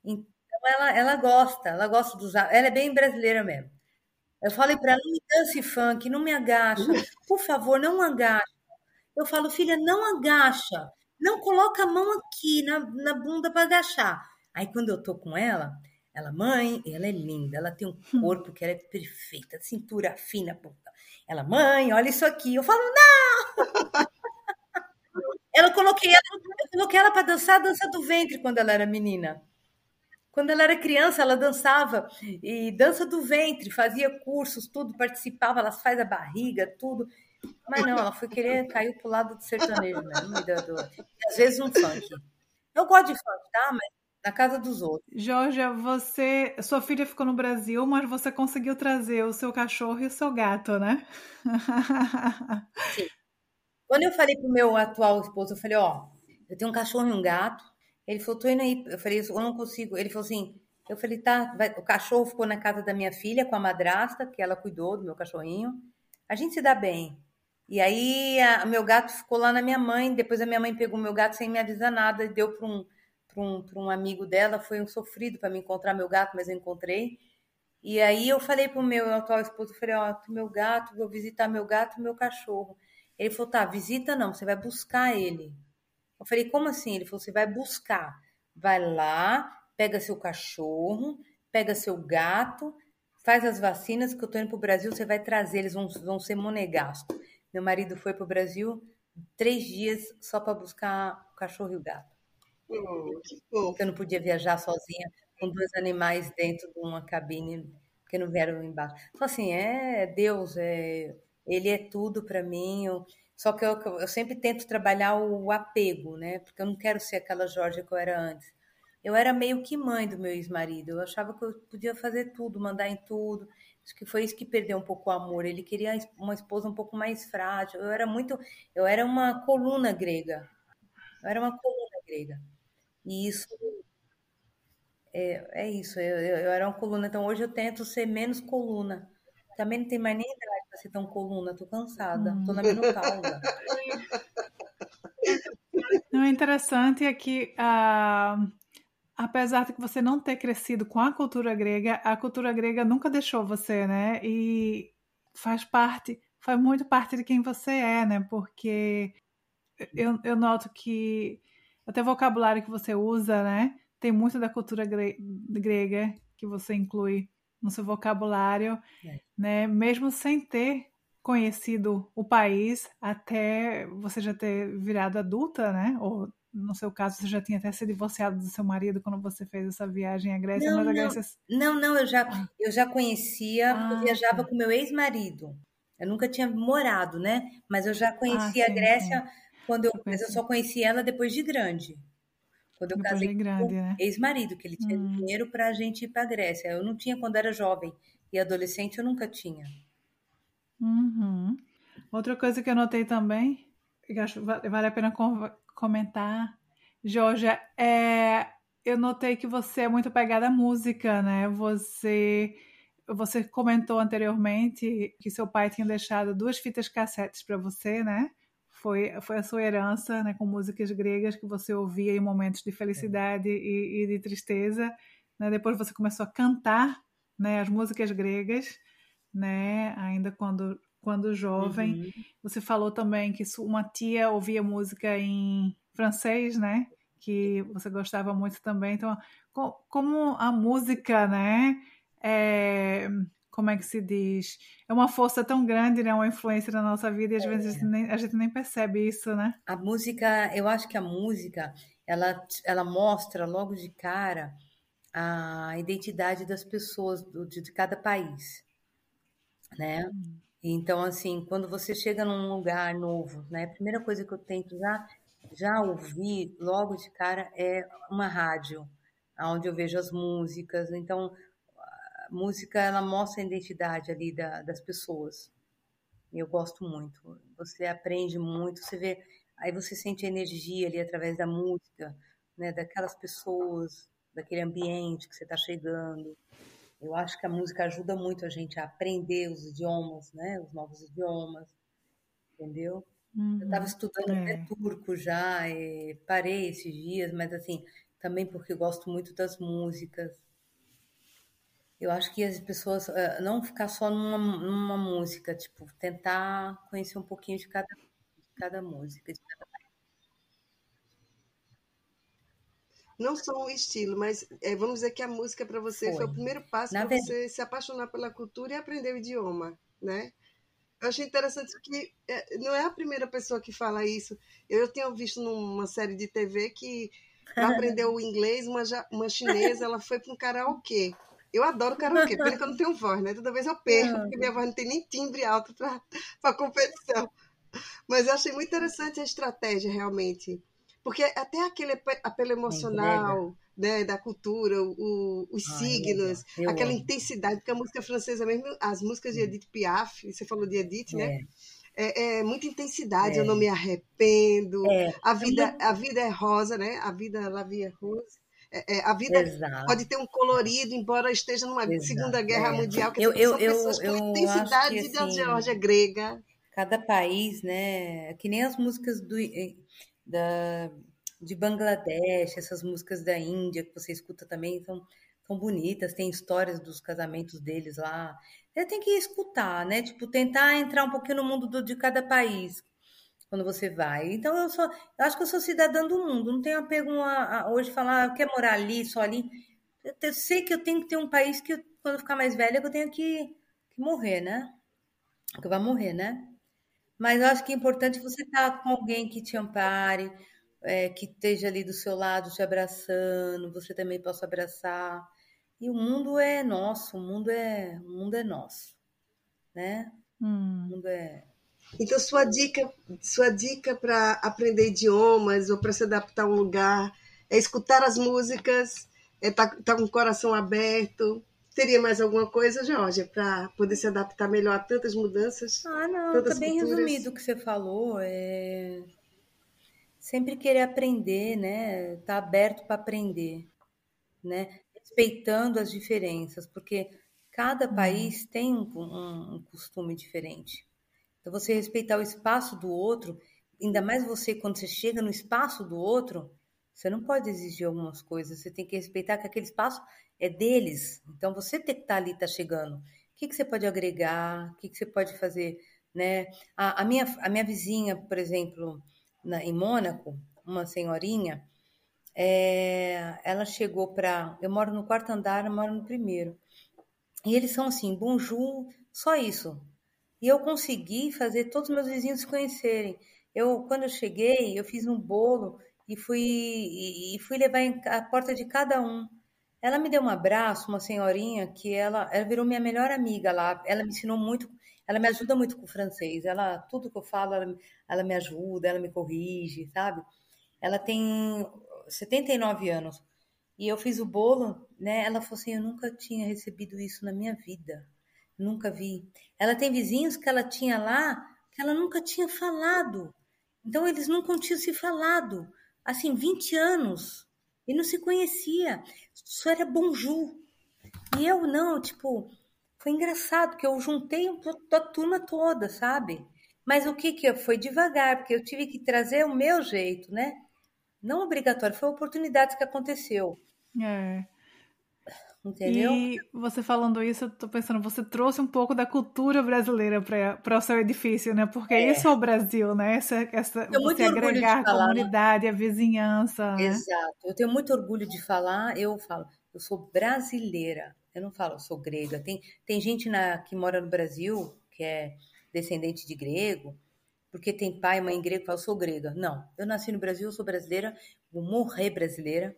Então ela, ela gosta, ela gosta dos. Ela é bem brasileira mesmo. Eu falei para ela, não me dance funk, não me agacha. Por favor, não agacha. Eu falo, filha, não agacha. Não coloca a mão aqui na, na bunda para agachar. Aí quando eu tô com ela, ela, mãe, ela é linda, ela tem um hum. corpo que ela é perfeita, cintura fina, puta. Ela, mãe, olha isso aqui. Eu falo, não! [LAUGHS] ela coloquei ela, eu coloquei ela para dançar a dança do ventre quando ela era menina. Quando ela era criança, ela dançava e dança do ventre, fazia cursos, tudo, participava, ela faz a barriga, tudo. Mas não, ela foi querer, caiu pro lado do sertanejo mesmo, me dando. Às vezes um funk. Eu gosto de funk, tá? Mas na casa dos outros. Georgia, você, sua filha ficou no Brasil, mas você conseguiu trazer o seu cachorro e o seu gato, né? Sim. Quando eu falei pro meu atual esposo, eu falei, ó, eu tenho um cachorro e um gato. Ele falou, tô indo aí. Eu falei, eu não consigo. Ele falou assim, eu falei, tá, vai. o cachorro ficou na casa da minha filha com a madrasta, que ela cuidou do meu cachorrinho. A gente se dá bem. E aí, o meu gato ficou lá na minha mãe. Depois a minha mãe pegou o meu gato sem me avisar nada e deu para um para um, um amigo dela, foi um sofrido para me encontrar meu gato, mas eu encontrei. E aí eu falei pro meu atual esposo, falei, ó, oh, meu gato, vou visitar meu gato e meu cachorro. Ele falou, tá, visita não, você vai buscar ele. Eu falei, como assim? Ele falou, você vai buscar. Vai lá, pega seu cachorro, pega seu gato, faz as vacinas que eu tô indo pro Brasil, você vai trazer, eles vão, vão ser monegasco. Meu marido foi pro Brasil três dias só para buscar o cachorro e o gato. Oh, porque eu não podia viajar sozinha com dois animais dentro de uma cabine, porque não vieram embaixo. Então, assim, é Deus, é, Ele é tudo para mim. Eu, só que eu, eu sempre tento trabalhar o apego, né? Porque eu não quero ser aquela Jorge que eu era antes. Eu era meio que mãe do meu ex-marido. Eu achava que eu podia fazer tudo, mandar em tudo. Acho que foi isso que perdeu um pouco o amor. Ele queria uma esposa um pouco mais frágil. Eu era muito, eu era uma coluna grega. Eu era uma coluna grega. E isso é, é isso. Eu, eu, eu, era uma coluna, então hoje eu tento ser menos coluna. Também não tem mais nem idade para ser tão coluna, tô cansada, hum. tô na menopausa. [LAUGHS] Não, é interessante é que, ah, apesar de que você não ter crescido com a cultura grega, a cultura grega nunca deixou você, né? E faz parte, faz muito parte de quem você é, né? Porque eu, eu noto que até o vocabulário que você usa, né? Tem muito da cultura gre grega que você inclui no seu vocabulário, é. né? Mesmo sem ter conhecido o país até você já ter virado adulta, né? Ou no seu caso você já tinha até se divorciado do seu marido quando você fez essa viagem à Grécia, não, mas a Grécia... não, não, eu já ah. eu já conhecia, ah, eu viajava tá. com meu ex-marido. Eu nunca tinha morado, né? Mas eu já conhecia ah, sim, a Grécia sim quando eu, mas eu só conheci ela depois de grande. Quando eu depois casei grande, com o né? ex-marido, que ele tinha hum. dinheiro para a gente ir para a Grécia. Eu não tinha quando era jovem. E adolescente eu nunca tinha. Uhum. Outra coisa que eu notei também, que acho vale a pena comentar, Georgia, é eu notei que você é muito pegada à música, né? Você você comentou anteriormente que seu pai tinha deixado duas fitas cassetes para você, né? Foi, foi a sua herança, né, com músicas gregas que você ouvia em momentos de felicidade e, e de tristeza. Né? Depois você começou a cantar né, as músicas gregas, né, ainda quando, quando jovem. Uhum. Você falou também que uma tia ouvia música em francês, né? que você gostava muito também. Então, como a música, né? É, como é que se diz? É uma força tão grande, né? Uma influência na nossa vida e às é. vezes nem, a gente nem percebe isso, né? A música, eu acho que a música, ela, ela mostra logo de cara a identidade das pessoas do, de, de cada país, né? Hum. Então, assim, quando você chega num lugar novo, né? A primeira coisa que eu tento já, já ouvir logo de cara é uma rádio, onde eu vejo as músicas. Então, música ela mostra a identidade ali da, das pessoas. Eu gosto muito. Você aprende muito, você vê, aí você sente a energia ali através da música, né, daquelas pessoas, daquele ambiente que você está chegando. Eu acho que a música ajuda muito a gente a aprender os idiomas, né, os novos idiomas, entendeu? Uhum, eu estava estudando é. até turco já, parei esses dias, mas assim, também porque gosto muito das músicas. Eu acho que as pessoas uh, não ficar só numa, numa música, tipo, tentar conhecer um pouquinho de cada, de cada música, de cada não só o estilo, mas é, vamos dizer que a música para você foi. foi. o primeiro passo para você se apaixonar pela cultura e aprender o idioma, né? Eu achei interessante que é, não é a primeira pessoa que fala isso. Eu, tinha visto numa série de TV que para aprender o [LAUGHS] inglês, uma, uma chinesa, ela foi para um karaokê. Eu adoro karaokê, pena que eu não tenho voz, né? Toda vez eu perco, porque minha voz não tem nem timbre alto para [LAUGHS] competição. Mas eu achei muito interessante a estratégia, realmente. Porque até aquele apelo emocional né, da cultura, o, os Ai, signos, aquela amo. intensidade, porque a música francesa mesmo, as músicas de. Edith Piaf, você falou de Edith, né? É, é muita intensidade, é. eu não me arrependo. É. A, vida, a vida é rosa, né? A vida, la vie é rosa. É, é, a vida Exato. pode ter um colorido, embora esteja numa Exato. Segunda Guerra é. Mundial, que eu, eu, são pessoas eu, com intensidade que, da assim, Geórgia grega. Cada país, né? Que nem as músicas do, eh, da, de Bangladesh, essas músicas da Índia que você escuta também são, são bonitas, tem histórias dos casamentos deles lá. Você tem que escutar, né? Tipo, tentar entrar um pouquinho no mundo do, de cada país quando você vai. Então eu sou, eu acho que eu sou cidadã do mundo, não tenho apego a, a hoje falar, ah, quer morar ali, só ali. Eu, eu, sei que eu tenho que ter um país que quando eu ficar mais velha eu tenho que, que morrer, né? Que vai morrer, né? Mas eu acho que é importante você estar com alguém que te ampare, é, que esteja ali do seu lado te abraçando, você também possa abraçar. E o mundo é nosso, o mundo é, o mundo é nosso, né? Hum. O mundo é então, sua dica, sua dica para aprender idiomas ou para se adaptar a um lugar é escutar as músicas, é estar tá, tá com o coração aberto. Teria mais alguma coisa, Jorge, para poder se adaptar melhor a tantas mudanças? Ah, não, está bem culturas? resumido o que você falou. É... Sempre querer aprender, né? Tá aberto para aprender, né? Respeitando as diferenças, porque cada uhum. país tem um, um costume diferente. Então, você respeitar o espaço do outro, ainda mais você, quando você chega no espaço do outro, você não pode exigir algumas coisas, você tem que respeitar que aquele espaço é deles. Então, você tem que estar ali, está chegando. O que, que você pode agregar? O que, que você pode fazer? Né? A, a, minha, a minha vizinha, por exemplo, na, em Mônaco, uma senhorinha, é, ela chegou para. Eu moro no quarto andar, eu moro no primeiro. E eles são assim, bonjour, só isso. E eu consegui fazer todos os meus vizinhos se conhecerem. Eu, quando eu cheguei, eu fiz um bolo e fui, e, fui levar a porta de cada um. Ela me deu um abraço, uma senhorinha que ela, ela virou minha melhor amiga lá. Ela me ensinou muito, ela me ajuda muito com o francês. Ela, tudo que eu falo, ela, ela me ajuda, ela me corrige, sabe? Ela tem 79 anos. E eu fiz o bolo, né? Ela falou assim: Eu nunca tinha recebido isso na minha vida. Nunca vi. Ela tem vizinhos que ela tinha lá que ela nunca tinha falado. Então eles nunca tinham se falado. Assim, 20 anos. E não se conhecia. Só era bonjour. E eu não, tipo, foi engraçado que eu juntei a turma toda, sabe? Mas o que que foi devagar, porque eu tive que trazer o meu jeito, né? Não obrigatório, foi oportunidades que aconteceu. É. Entendeu? E você falando isso, eu tô pensando, você trouxe um pouco da cultura brasileira para o seu edifício, né? Porque é. isso é o Brasil, né? Essa, essa, você agregar a comunidade, né? a vizinhança. Né? Exato. Eu tenho muito orgulho de falar, eu falo, eu sou brasileira. Eu não falo, eu sou grega. Tem, tem gente na, que mora no Brasil, que é descendente de grego, porque tem pai e mãe grego que fala, eu sou grega. Não, eu nasci no Brasil, eu sou brasileira, vou morrer brasileira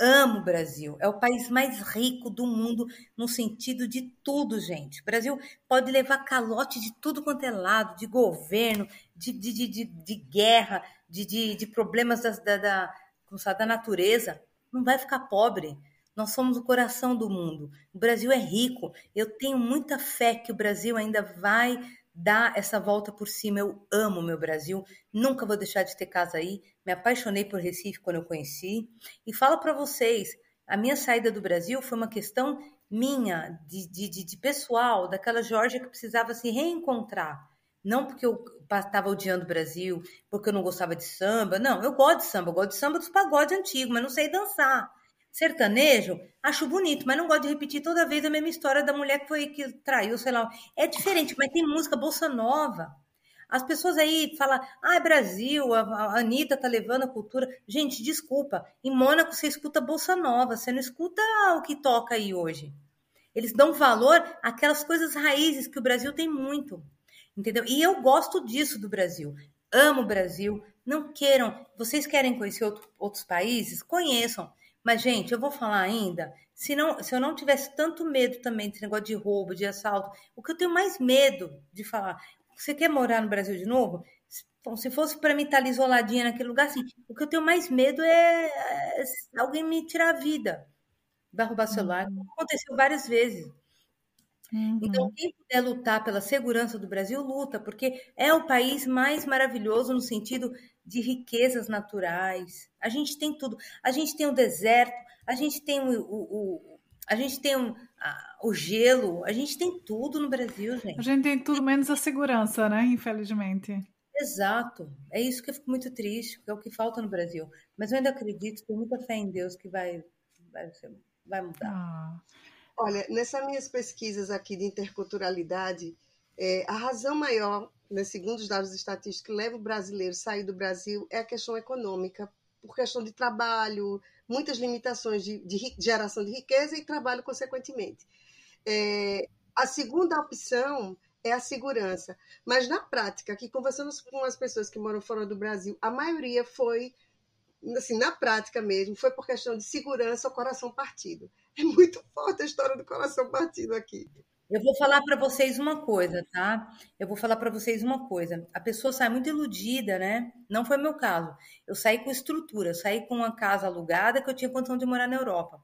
amo o Brasil. É o país mais rico do mundo no sentido de tudo, gente. O Brasil pode levar calote de tudo quanto é lado, de governo, de, de, de, de guerra, de, de, de problemas da, da, da, da natureza. Não vai ficar pobre. Nós somos o coração do mundo. O Brasil é rico. Eu tenho muita fé que o Brasil ainda vai dar essa volta por cima. Eu amo meu Brasil, nunca vou deixar de ter casa aí. Me apaixonei por Recife quando eu conheci. E falo para vocês, a minha saída do Brasil foi uma questão minha, de, de, de pessoal, daquela Georgia que precisava se reencontrar. Não porque eu estava odiando o Brasil, porque eu não gostava de samba. Não, eu gosto de samba, eu gosto de samba dos pagodes antigos, mas não sei dançar. Sertanejo, acho bonito, mas não gosto de repetir toda vez a mesma história da mulher que foi que traiu, sei lá. É diferente, mas tem música bolsa nova. As pessoas aí falam, ah, é Brasil, a Anitta tá levando a cultura. Gente, desculpa, em Mônaco você escuta bolsa nova, você não escuta o que toca aí hoje. Eles dão valor àquelas coisas raízes que o Brasil tem muito. Entendeu? E eu gosto disso do Brasil. Amo o Brasil. Não queiram. Vocês querem conhecer outro, outros países? Conheçam. Mas, gente, eu vou falar ainda, se, não, se eu não tivesse tanto medo também desse negócio de roubo, de assalto, o que eu tenho mais medo de falar, você quer morar no Brasil de novo? Então, se fosse para mim estar ali isoladinha naquele lugar, assim, o que eu tenho mais medo é, é alguém me tirar a vida, vai roubar celular. Uhum. Aconteceu várias vezes. Uhum. Então, quem puder lutar pela segurança do Brasil, luta, porque é o país mais maravilhoso no sentido de riquezas naturais. A gente tem tudo. A gente tem o deserto, a gente tem o, o, o a gente tem um, a, o gelo, a gente tem tudo no Brasil, gente. A gente tem tudo menos a segurança, né? Infelizmente. Exato. É isso que eu fico muito triste, que é o que falta no Brasil. Mas eu ainda acredito, tenho muita fé em Deus que vai, vai, vai mudar. Ah. Olha, nessas minhas pesquisas aqui de interculturalidade, é, a razão maior, né, segundo os dados estatísticos, que leva o brasileiro a sair do Brasil é a questão econômica, por questão de trabalho, muitas limitações de, de geração de riqueza e trabalho, consequentemente. É, a segunda opção é a segurança. Mas na prática, aqui conversando com as pessoas que moram fora do Brasil, a maioria foi, assim, na prática mesmo, foi por questão de segurança ou coração partido. É muito forte a história do coração partido aqui. Eu vou falar para vocês uma coisa, tá? Eu vou falar para vocês uma coisa. A pessoa sai muito iludida, né? Não foi meu caso. Eu saí com estrutura, eu saí com uma casa alugada que eu tinha condição de morar na Europa.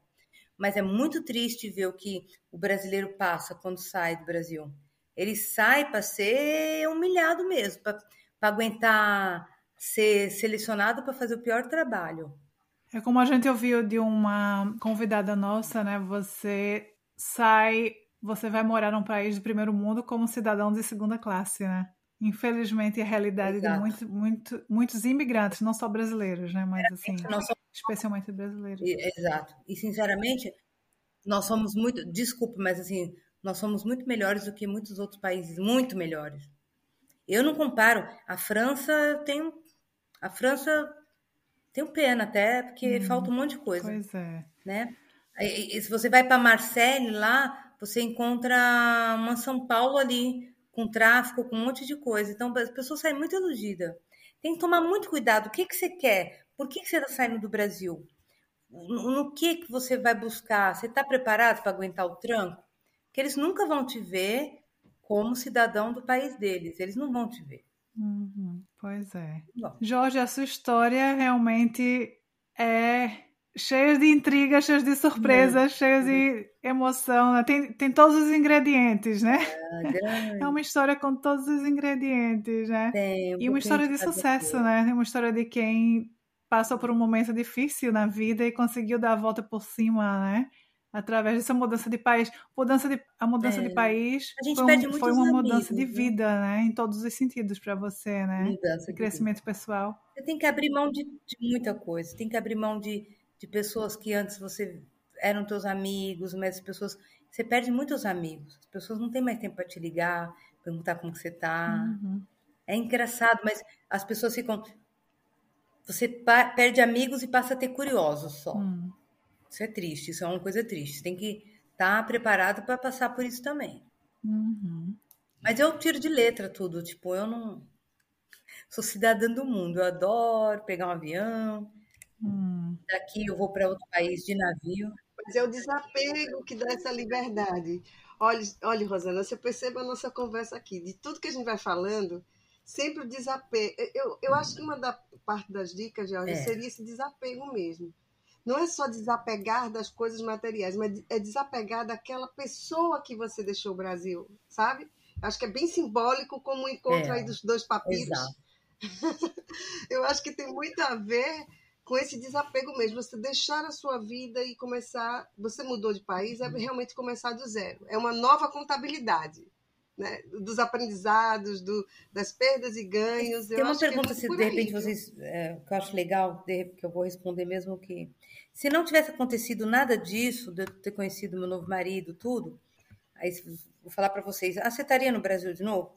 Mas é muito triste ver o que o brasileiro passa quando sai do Brasil. Ele sai para ser humilhado mesmo, para aguentar ser selecionado para fazer o pior trabalho. É como a gente ouviu de uma convidada nossa, né? Você sai você vai morar num país de primeiro mundo como cidadão de segunda classe, né? Infelizmente, é a realidade Exato. de muito, muito, muitos imigrantes, não só brasileiros, né? Mas, assim, somos... especialmente brasileiros. Exato. E, sinceramente, nós somos muito... Desculpa, mas, assim, nós somos muito melhores do que muitos outros países. Muito melhores. Eu não comparo. A França tem... A França tem pena até, porque hum, falta um monte de coisa. Pois é. Né? E, e se você vai para Marseille, lá você encontra uma São Paulo ali com tráfico, com um monte de coisa. Então, as pessoas saem muito iludidas. Tem que tomar muito cuidado. O que, que você quer? Por que, que você está saindo do Brasil? No, no que, que você vai buscar? Você está preparado para aguentar o tranco? Porque eles nunca vão te ver como cidadão do país deles. Eles não vão te ver. Uhum, pois é. Bom. Jorge, a sua história realmente é cheios de intrigas, cheios de surpresas, é. cheios de emoção. Né? Tem, tem todos os ingredientes, né? É, [LAUGHS] é uma história com todos os ingredientes, né? Tem, um e uma história de sucesso, né? É uma história de quem passou por um momento difícil na vida e conseguiu dar a volta por cima, né? Através dessa mudança de país. Mudança de, a mudança é. de país foi, um, foi, uma mudança amigos, de vida, né? Em todos os sentidos para você, né? Mudança de crescimento vida. pessoal. Você tem que abrir mão de, de muita coisa. Você tem que abrir mão de de pessoas que antes você eram teus amigos, mas as pessoas. Você perde muitos amigos. As pessoas não têm mais tempo para te ligar, perguntar como você tá. Uhum. É engraçado, mas as pessoas ficam. Você perde amigos e passa a ter curiosos só. Uhum. Isso é triste, isso é uma coisa triste. Você tem que estar tá preparado para passar por isso também. Uhum. Mas eu tiro de letra tudo, tipo, eu não sou cidadã do mundo, eu adoro pegar um avião. Hum. Daqui eu vou para outro país de navio. Mas é o desapego que dá essa liberdade. Olha, olha, Rosana, você perceba a nossa conversa aqui, de tudo que a gente vai falando, sempre o desapego. Eu, eu acho que uma da parte das dicas, Jorge, é. seria esse desapego mesmo. Não é só desapegar das coisas materiais, mas é desapegar daquela pessoa que você deixou o Brasil, sabe? Acho que é bem simbólico como o encontro é, aí dos dois papiros. [LAUGHS] Eu acho que tem muito a ver com esse desapego mesmo, você deixar a sua vida e começar, você mudou de país, é realmente começar do zero. É uma nova contabilidade. Né? dos aprendizados, do, das perdas e ganhos. Tem uma pergunta, é se de repente vocês, é, que eu acho legal, que eu vou responder mesmo que, se não tivesse acontecido nada disso, de eu ter conhecido meu novo marido, tudo, aí vou falar para vocês, ah, você estaria no Brasil de novo?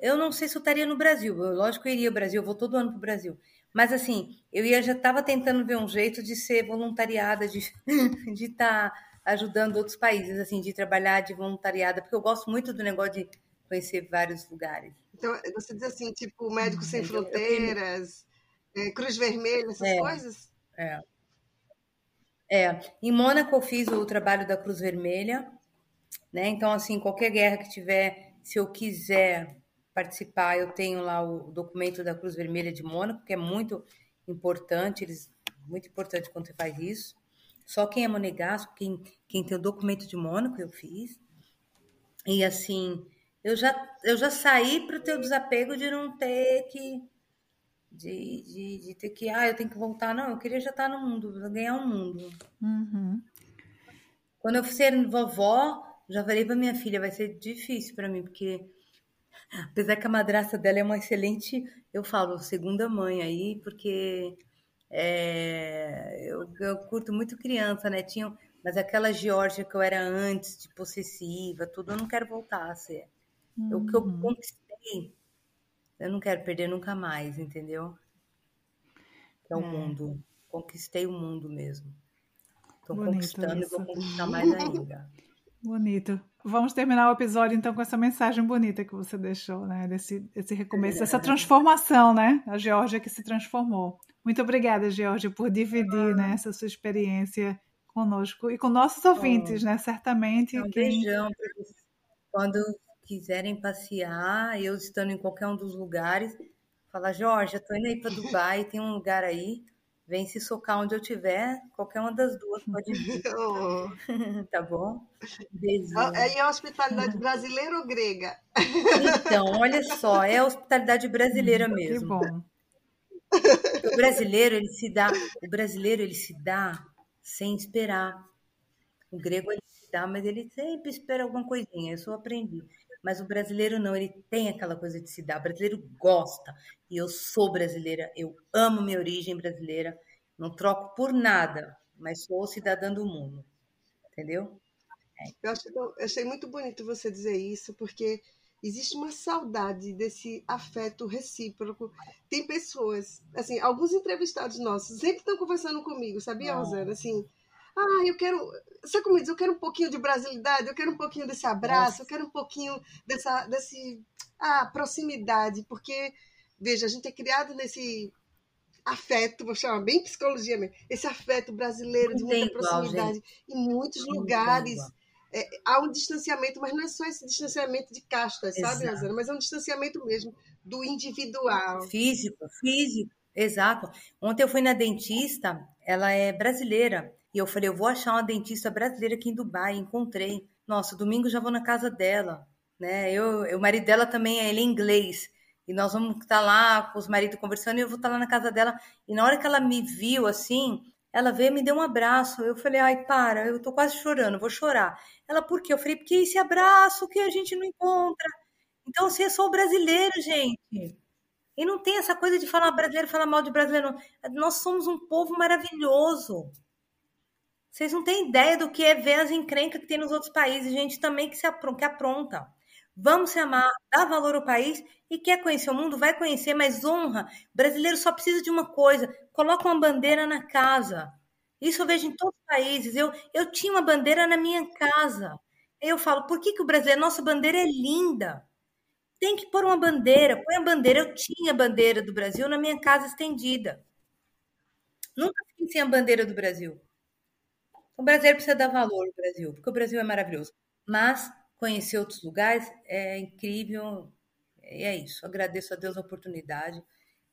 Eu não sei se eu estaria no Brasil, eu, lógico eu iria ao Brasil, eu vou todo ano para o Brasil. Mas assim, eu ia, já estava tentando ver um jeito de ser voluntariada, de [LAUGHS] estar tá ajudando outros países, assim, de trabalhar de voluntariada, porque eu gosto muito do negócio de conhecer vários lugares. Então, você diz assim, tipo Médicos Sem Fronteiras, é, Cruz Vermelha, essas é, coisas? É. É, em Mônaco eu fiz o trabalho da Cruz Vermelha, né? Então, assim, qualquer guerra que tiver, se eu quiser participar, eu tenho lá o documento da Cruz Vermelha de Mônaco, que é muito importante, eles muito importante quando você faz isso. Só quem é monegasco, quem, quem tem o documento de Mônaco, eu fiz. E assim, eu já, eu já saí para o teu desapego de não ter que. De, de, de, ter que, ah, eu tenho que voltar. Não, eu queria já estar no mundo, ganhar um mundo. Uhum. Quando eu ser vovó, já falei para minha filha, vai ser difícil para mim, porque apesar que a madrasta dela é uma excelente, eu falo, segunda mãe aí, porque é, eu, eu, curto muito criança, né? Tinha, mas aquela Georgia que eu era antes, de possessiva, tudo, eu não quero voltar a ser. Uhum. O que eu uhum. conquistei, eu não quero perder nunca mais, entendeu? Que é o é. mundo. Conquistei o mundo mesmo. Estou conquistando isso. e vou conquistar mais ainda. Bonito. Vamos terminar o episódio então com essa mensagem bonita que você deixou, né? Desse, desse recomeço, dessa transformação, né? A Georgia que se transformou. Muito obrigada, Georgia, por dividir né, essa sua experiência conosco e com nossos ouvintes, né? Certamente. Um quem... beijão Quando quiserem passear, eu estando em qualquer um dos lugares, falar, Georgia, estou indo aí para Dubai, tem um lugar aí Vem se socar onde eu tiver, qualquer uma das duas [LAUGHS] pode vir. Oh. [LAUGHS] tá bom? Beijo. É, é hospitalidade brasileira ou grega? Então, olha só, é hospitalidade brasileira mesmo. Que bom. O brasileiro, ele se dá, o brasileiro, ele se dá sem esperar. O grego, ele se dá, mas ele sempre espera alguma coisinha. Eu sou aprendi. Mas o brasileiro não, ele tem aquela coisa de se dar. O brasileiro gosta. E eu sou brasileira, eu amo minha origem brasileira, não troco por nada, mas sou cidadã do mundo. Entendeu? É. Eu, acho, eu achei muito bonito você dizer isso, porque existe uma saudade desse afeto recíproco. Tem pessoas, assim, alguns entrevistados nossos sempre estão conversando comigo, sabia, Rosana? Assim, ah, eu quero. Você como diz, eu quero um pouquinho de brasilidade, eu quero um pouquinho desse abraço, Nossa. eu quero um pouquinho dessa desse, ah, proximidade, porque, veja, a gente é criado nesse afeto, vou chamar bem psicologia mesmo, esse afeto brasileiro de muita proximidade. Em muitos lugares é, há um distanciamento, mas não é só esse distanciamento de castas, sabe, Rosana? Mas é um distanciamento mesmo do individual. Físico, físico, exato. Ontem eu fui na dentista, ela é brasileira. E eu falei, eu vou achar uma dentista brasileira aqui em Dubai. Encontrei. Nossa, domingo já vou na casa dela. Né? Eu, o marido dela também é ele é inglês. E nós vamos estar lá com os maridos conversando e eu vou estar lá na casa dela. E na hora que ela me viu assim, ela veio e me deu um abraço. Eu falei, ai, para, eu tô quase chorando, vou chorar. Ela, por quê? Eu falei, porque esse abraço que a gente não encontra. Então, você é só brasileiro, gente. E não tem essa coisa de falar brasileiro, falar mal de brasileiro. Nós somos um povo maravilhoso. Vocês não têm ideia do que é ver as encrencas que tem nos outros países, gente também que se apronta, que apronta. Vamos se amar, dar valor ao país e quer conhecer o mundo, vai conhecer, mas honra. O brasileiro só precisa de uma coisa: coloca uma bandeira na casa. Isso eu vejo em todos os países. Eu, eu tinha uma bandeira na minha casa. Eu falo, por que, que o brasileiro, nossa bandeira é linda? Tem que pôr uma bandeira, põe a bandeira. Eu tinha a bandeira do Brasil na minha casa estendida. Nunca fiquei sem a bandeira do Brasil. O brasileiro precisa dar valor ao Brasil, porque o Brasil é maravilhoso. Mas conhecer outros lugares é incrível. E é isso. Agradeço a Deus a oportunidade.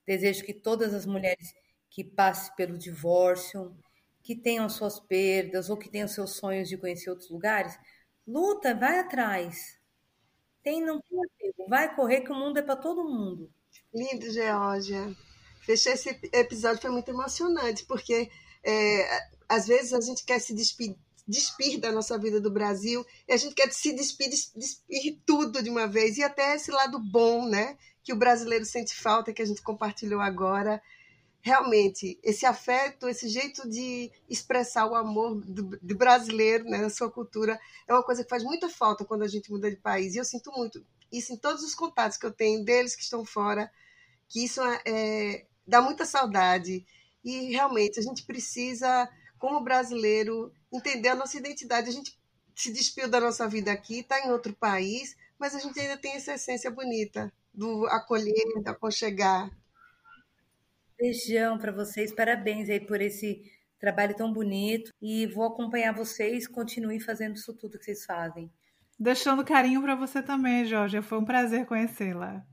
Desejo que todas as mulheres que passem pelo divórcio, que tenham suas perdas ou que tenham seus sonhos de conhecer outros lugares, luta, vai atrás. Tem, não tem apego. Vai correr que o mundo é para todo mundo. Lindo, Georgia. Fechar esse episódio foi muito emocionante, porque é, às vezes a gente quer se despedir despir da nossa vida do Brasil e a gente quer se despir, despir tudo de uma vez e até esse lado bom, né? Que o brasileiro sente falta, que a gente compartilhou agora. Realmente, esse afeto, esse jeito de expressar o amor do, do brasileiro, né, na sua cultura, é uma coisa que faz muita falta quando a gente muda de país. E eu sinto muito isso em todos os contatos que eu tenho deles que estão fora, que isso é, é dá muita saudade. E realmente a gente precisa, como brasileiro, entender a nossa identidade. A gente se despiu da nossa vida aqui, está em outro país, mas a gente ainda tem essa essência bonita do acolher, do aconchegar. Beijão para vocês, parabéns aí por esse trabalho tão bonito e vou acompanhar vocês, continue fazendo isso tudo que vocês fazem. Deixando carinho para você também, Jorge. Foi um prazer conhecê-la.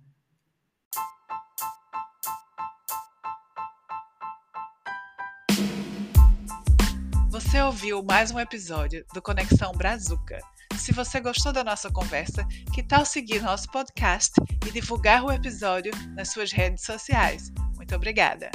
Você ouviu mais um episódio do Conexão Brazuca. Se você gostou da nossa conversa, que tal seguir nosso podcast e divulgar o episódio nas suas redes sociais? Muito obrigada!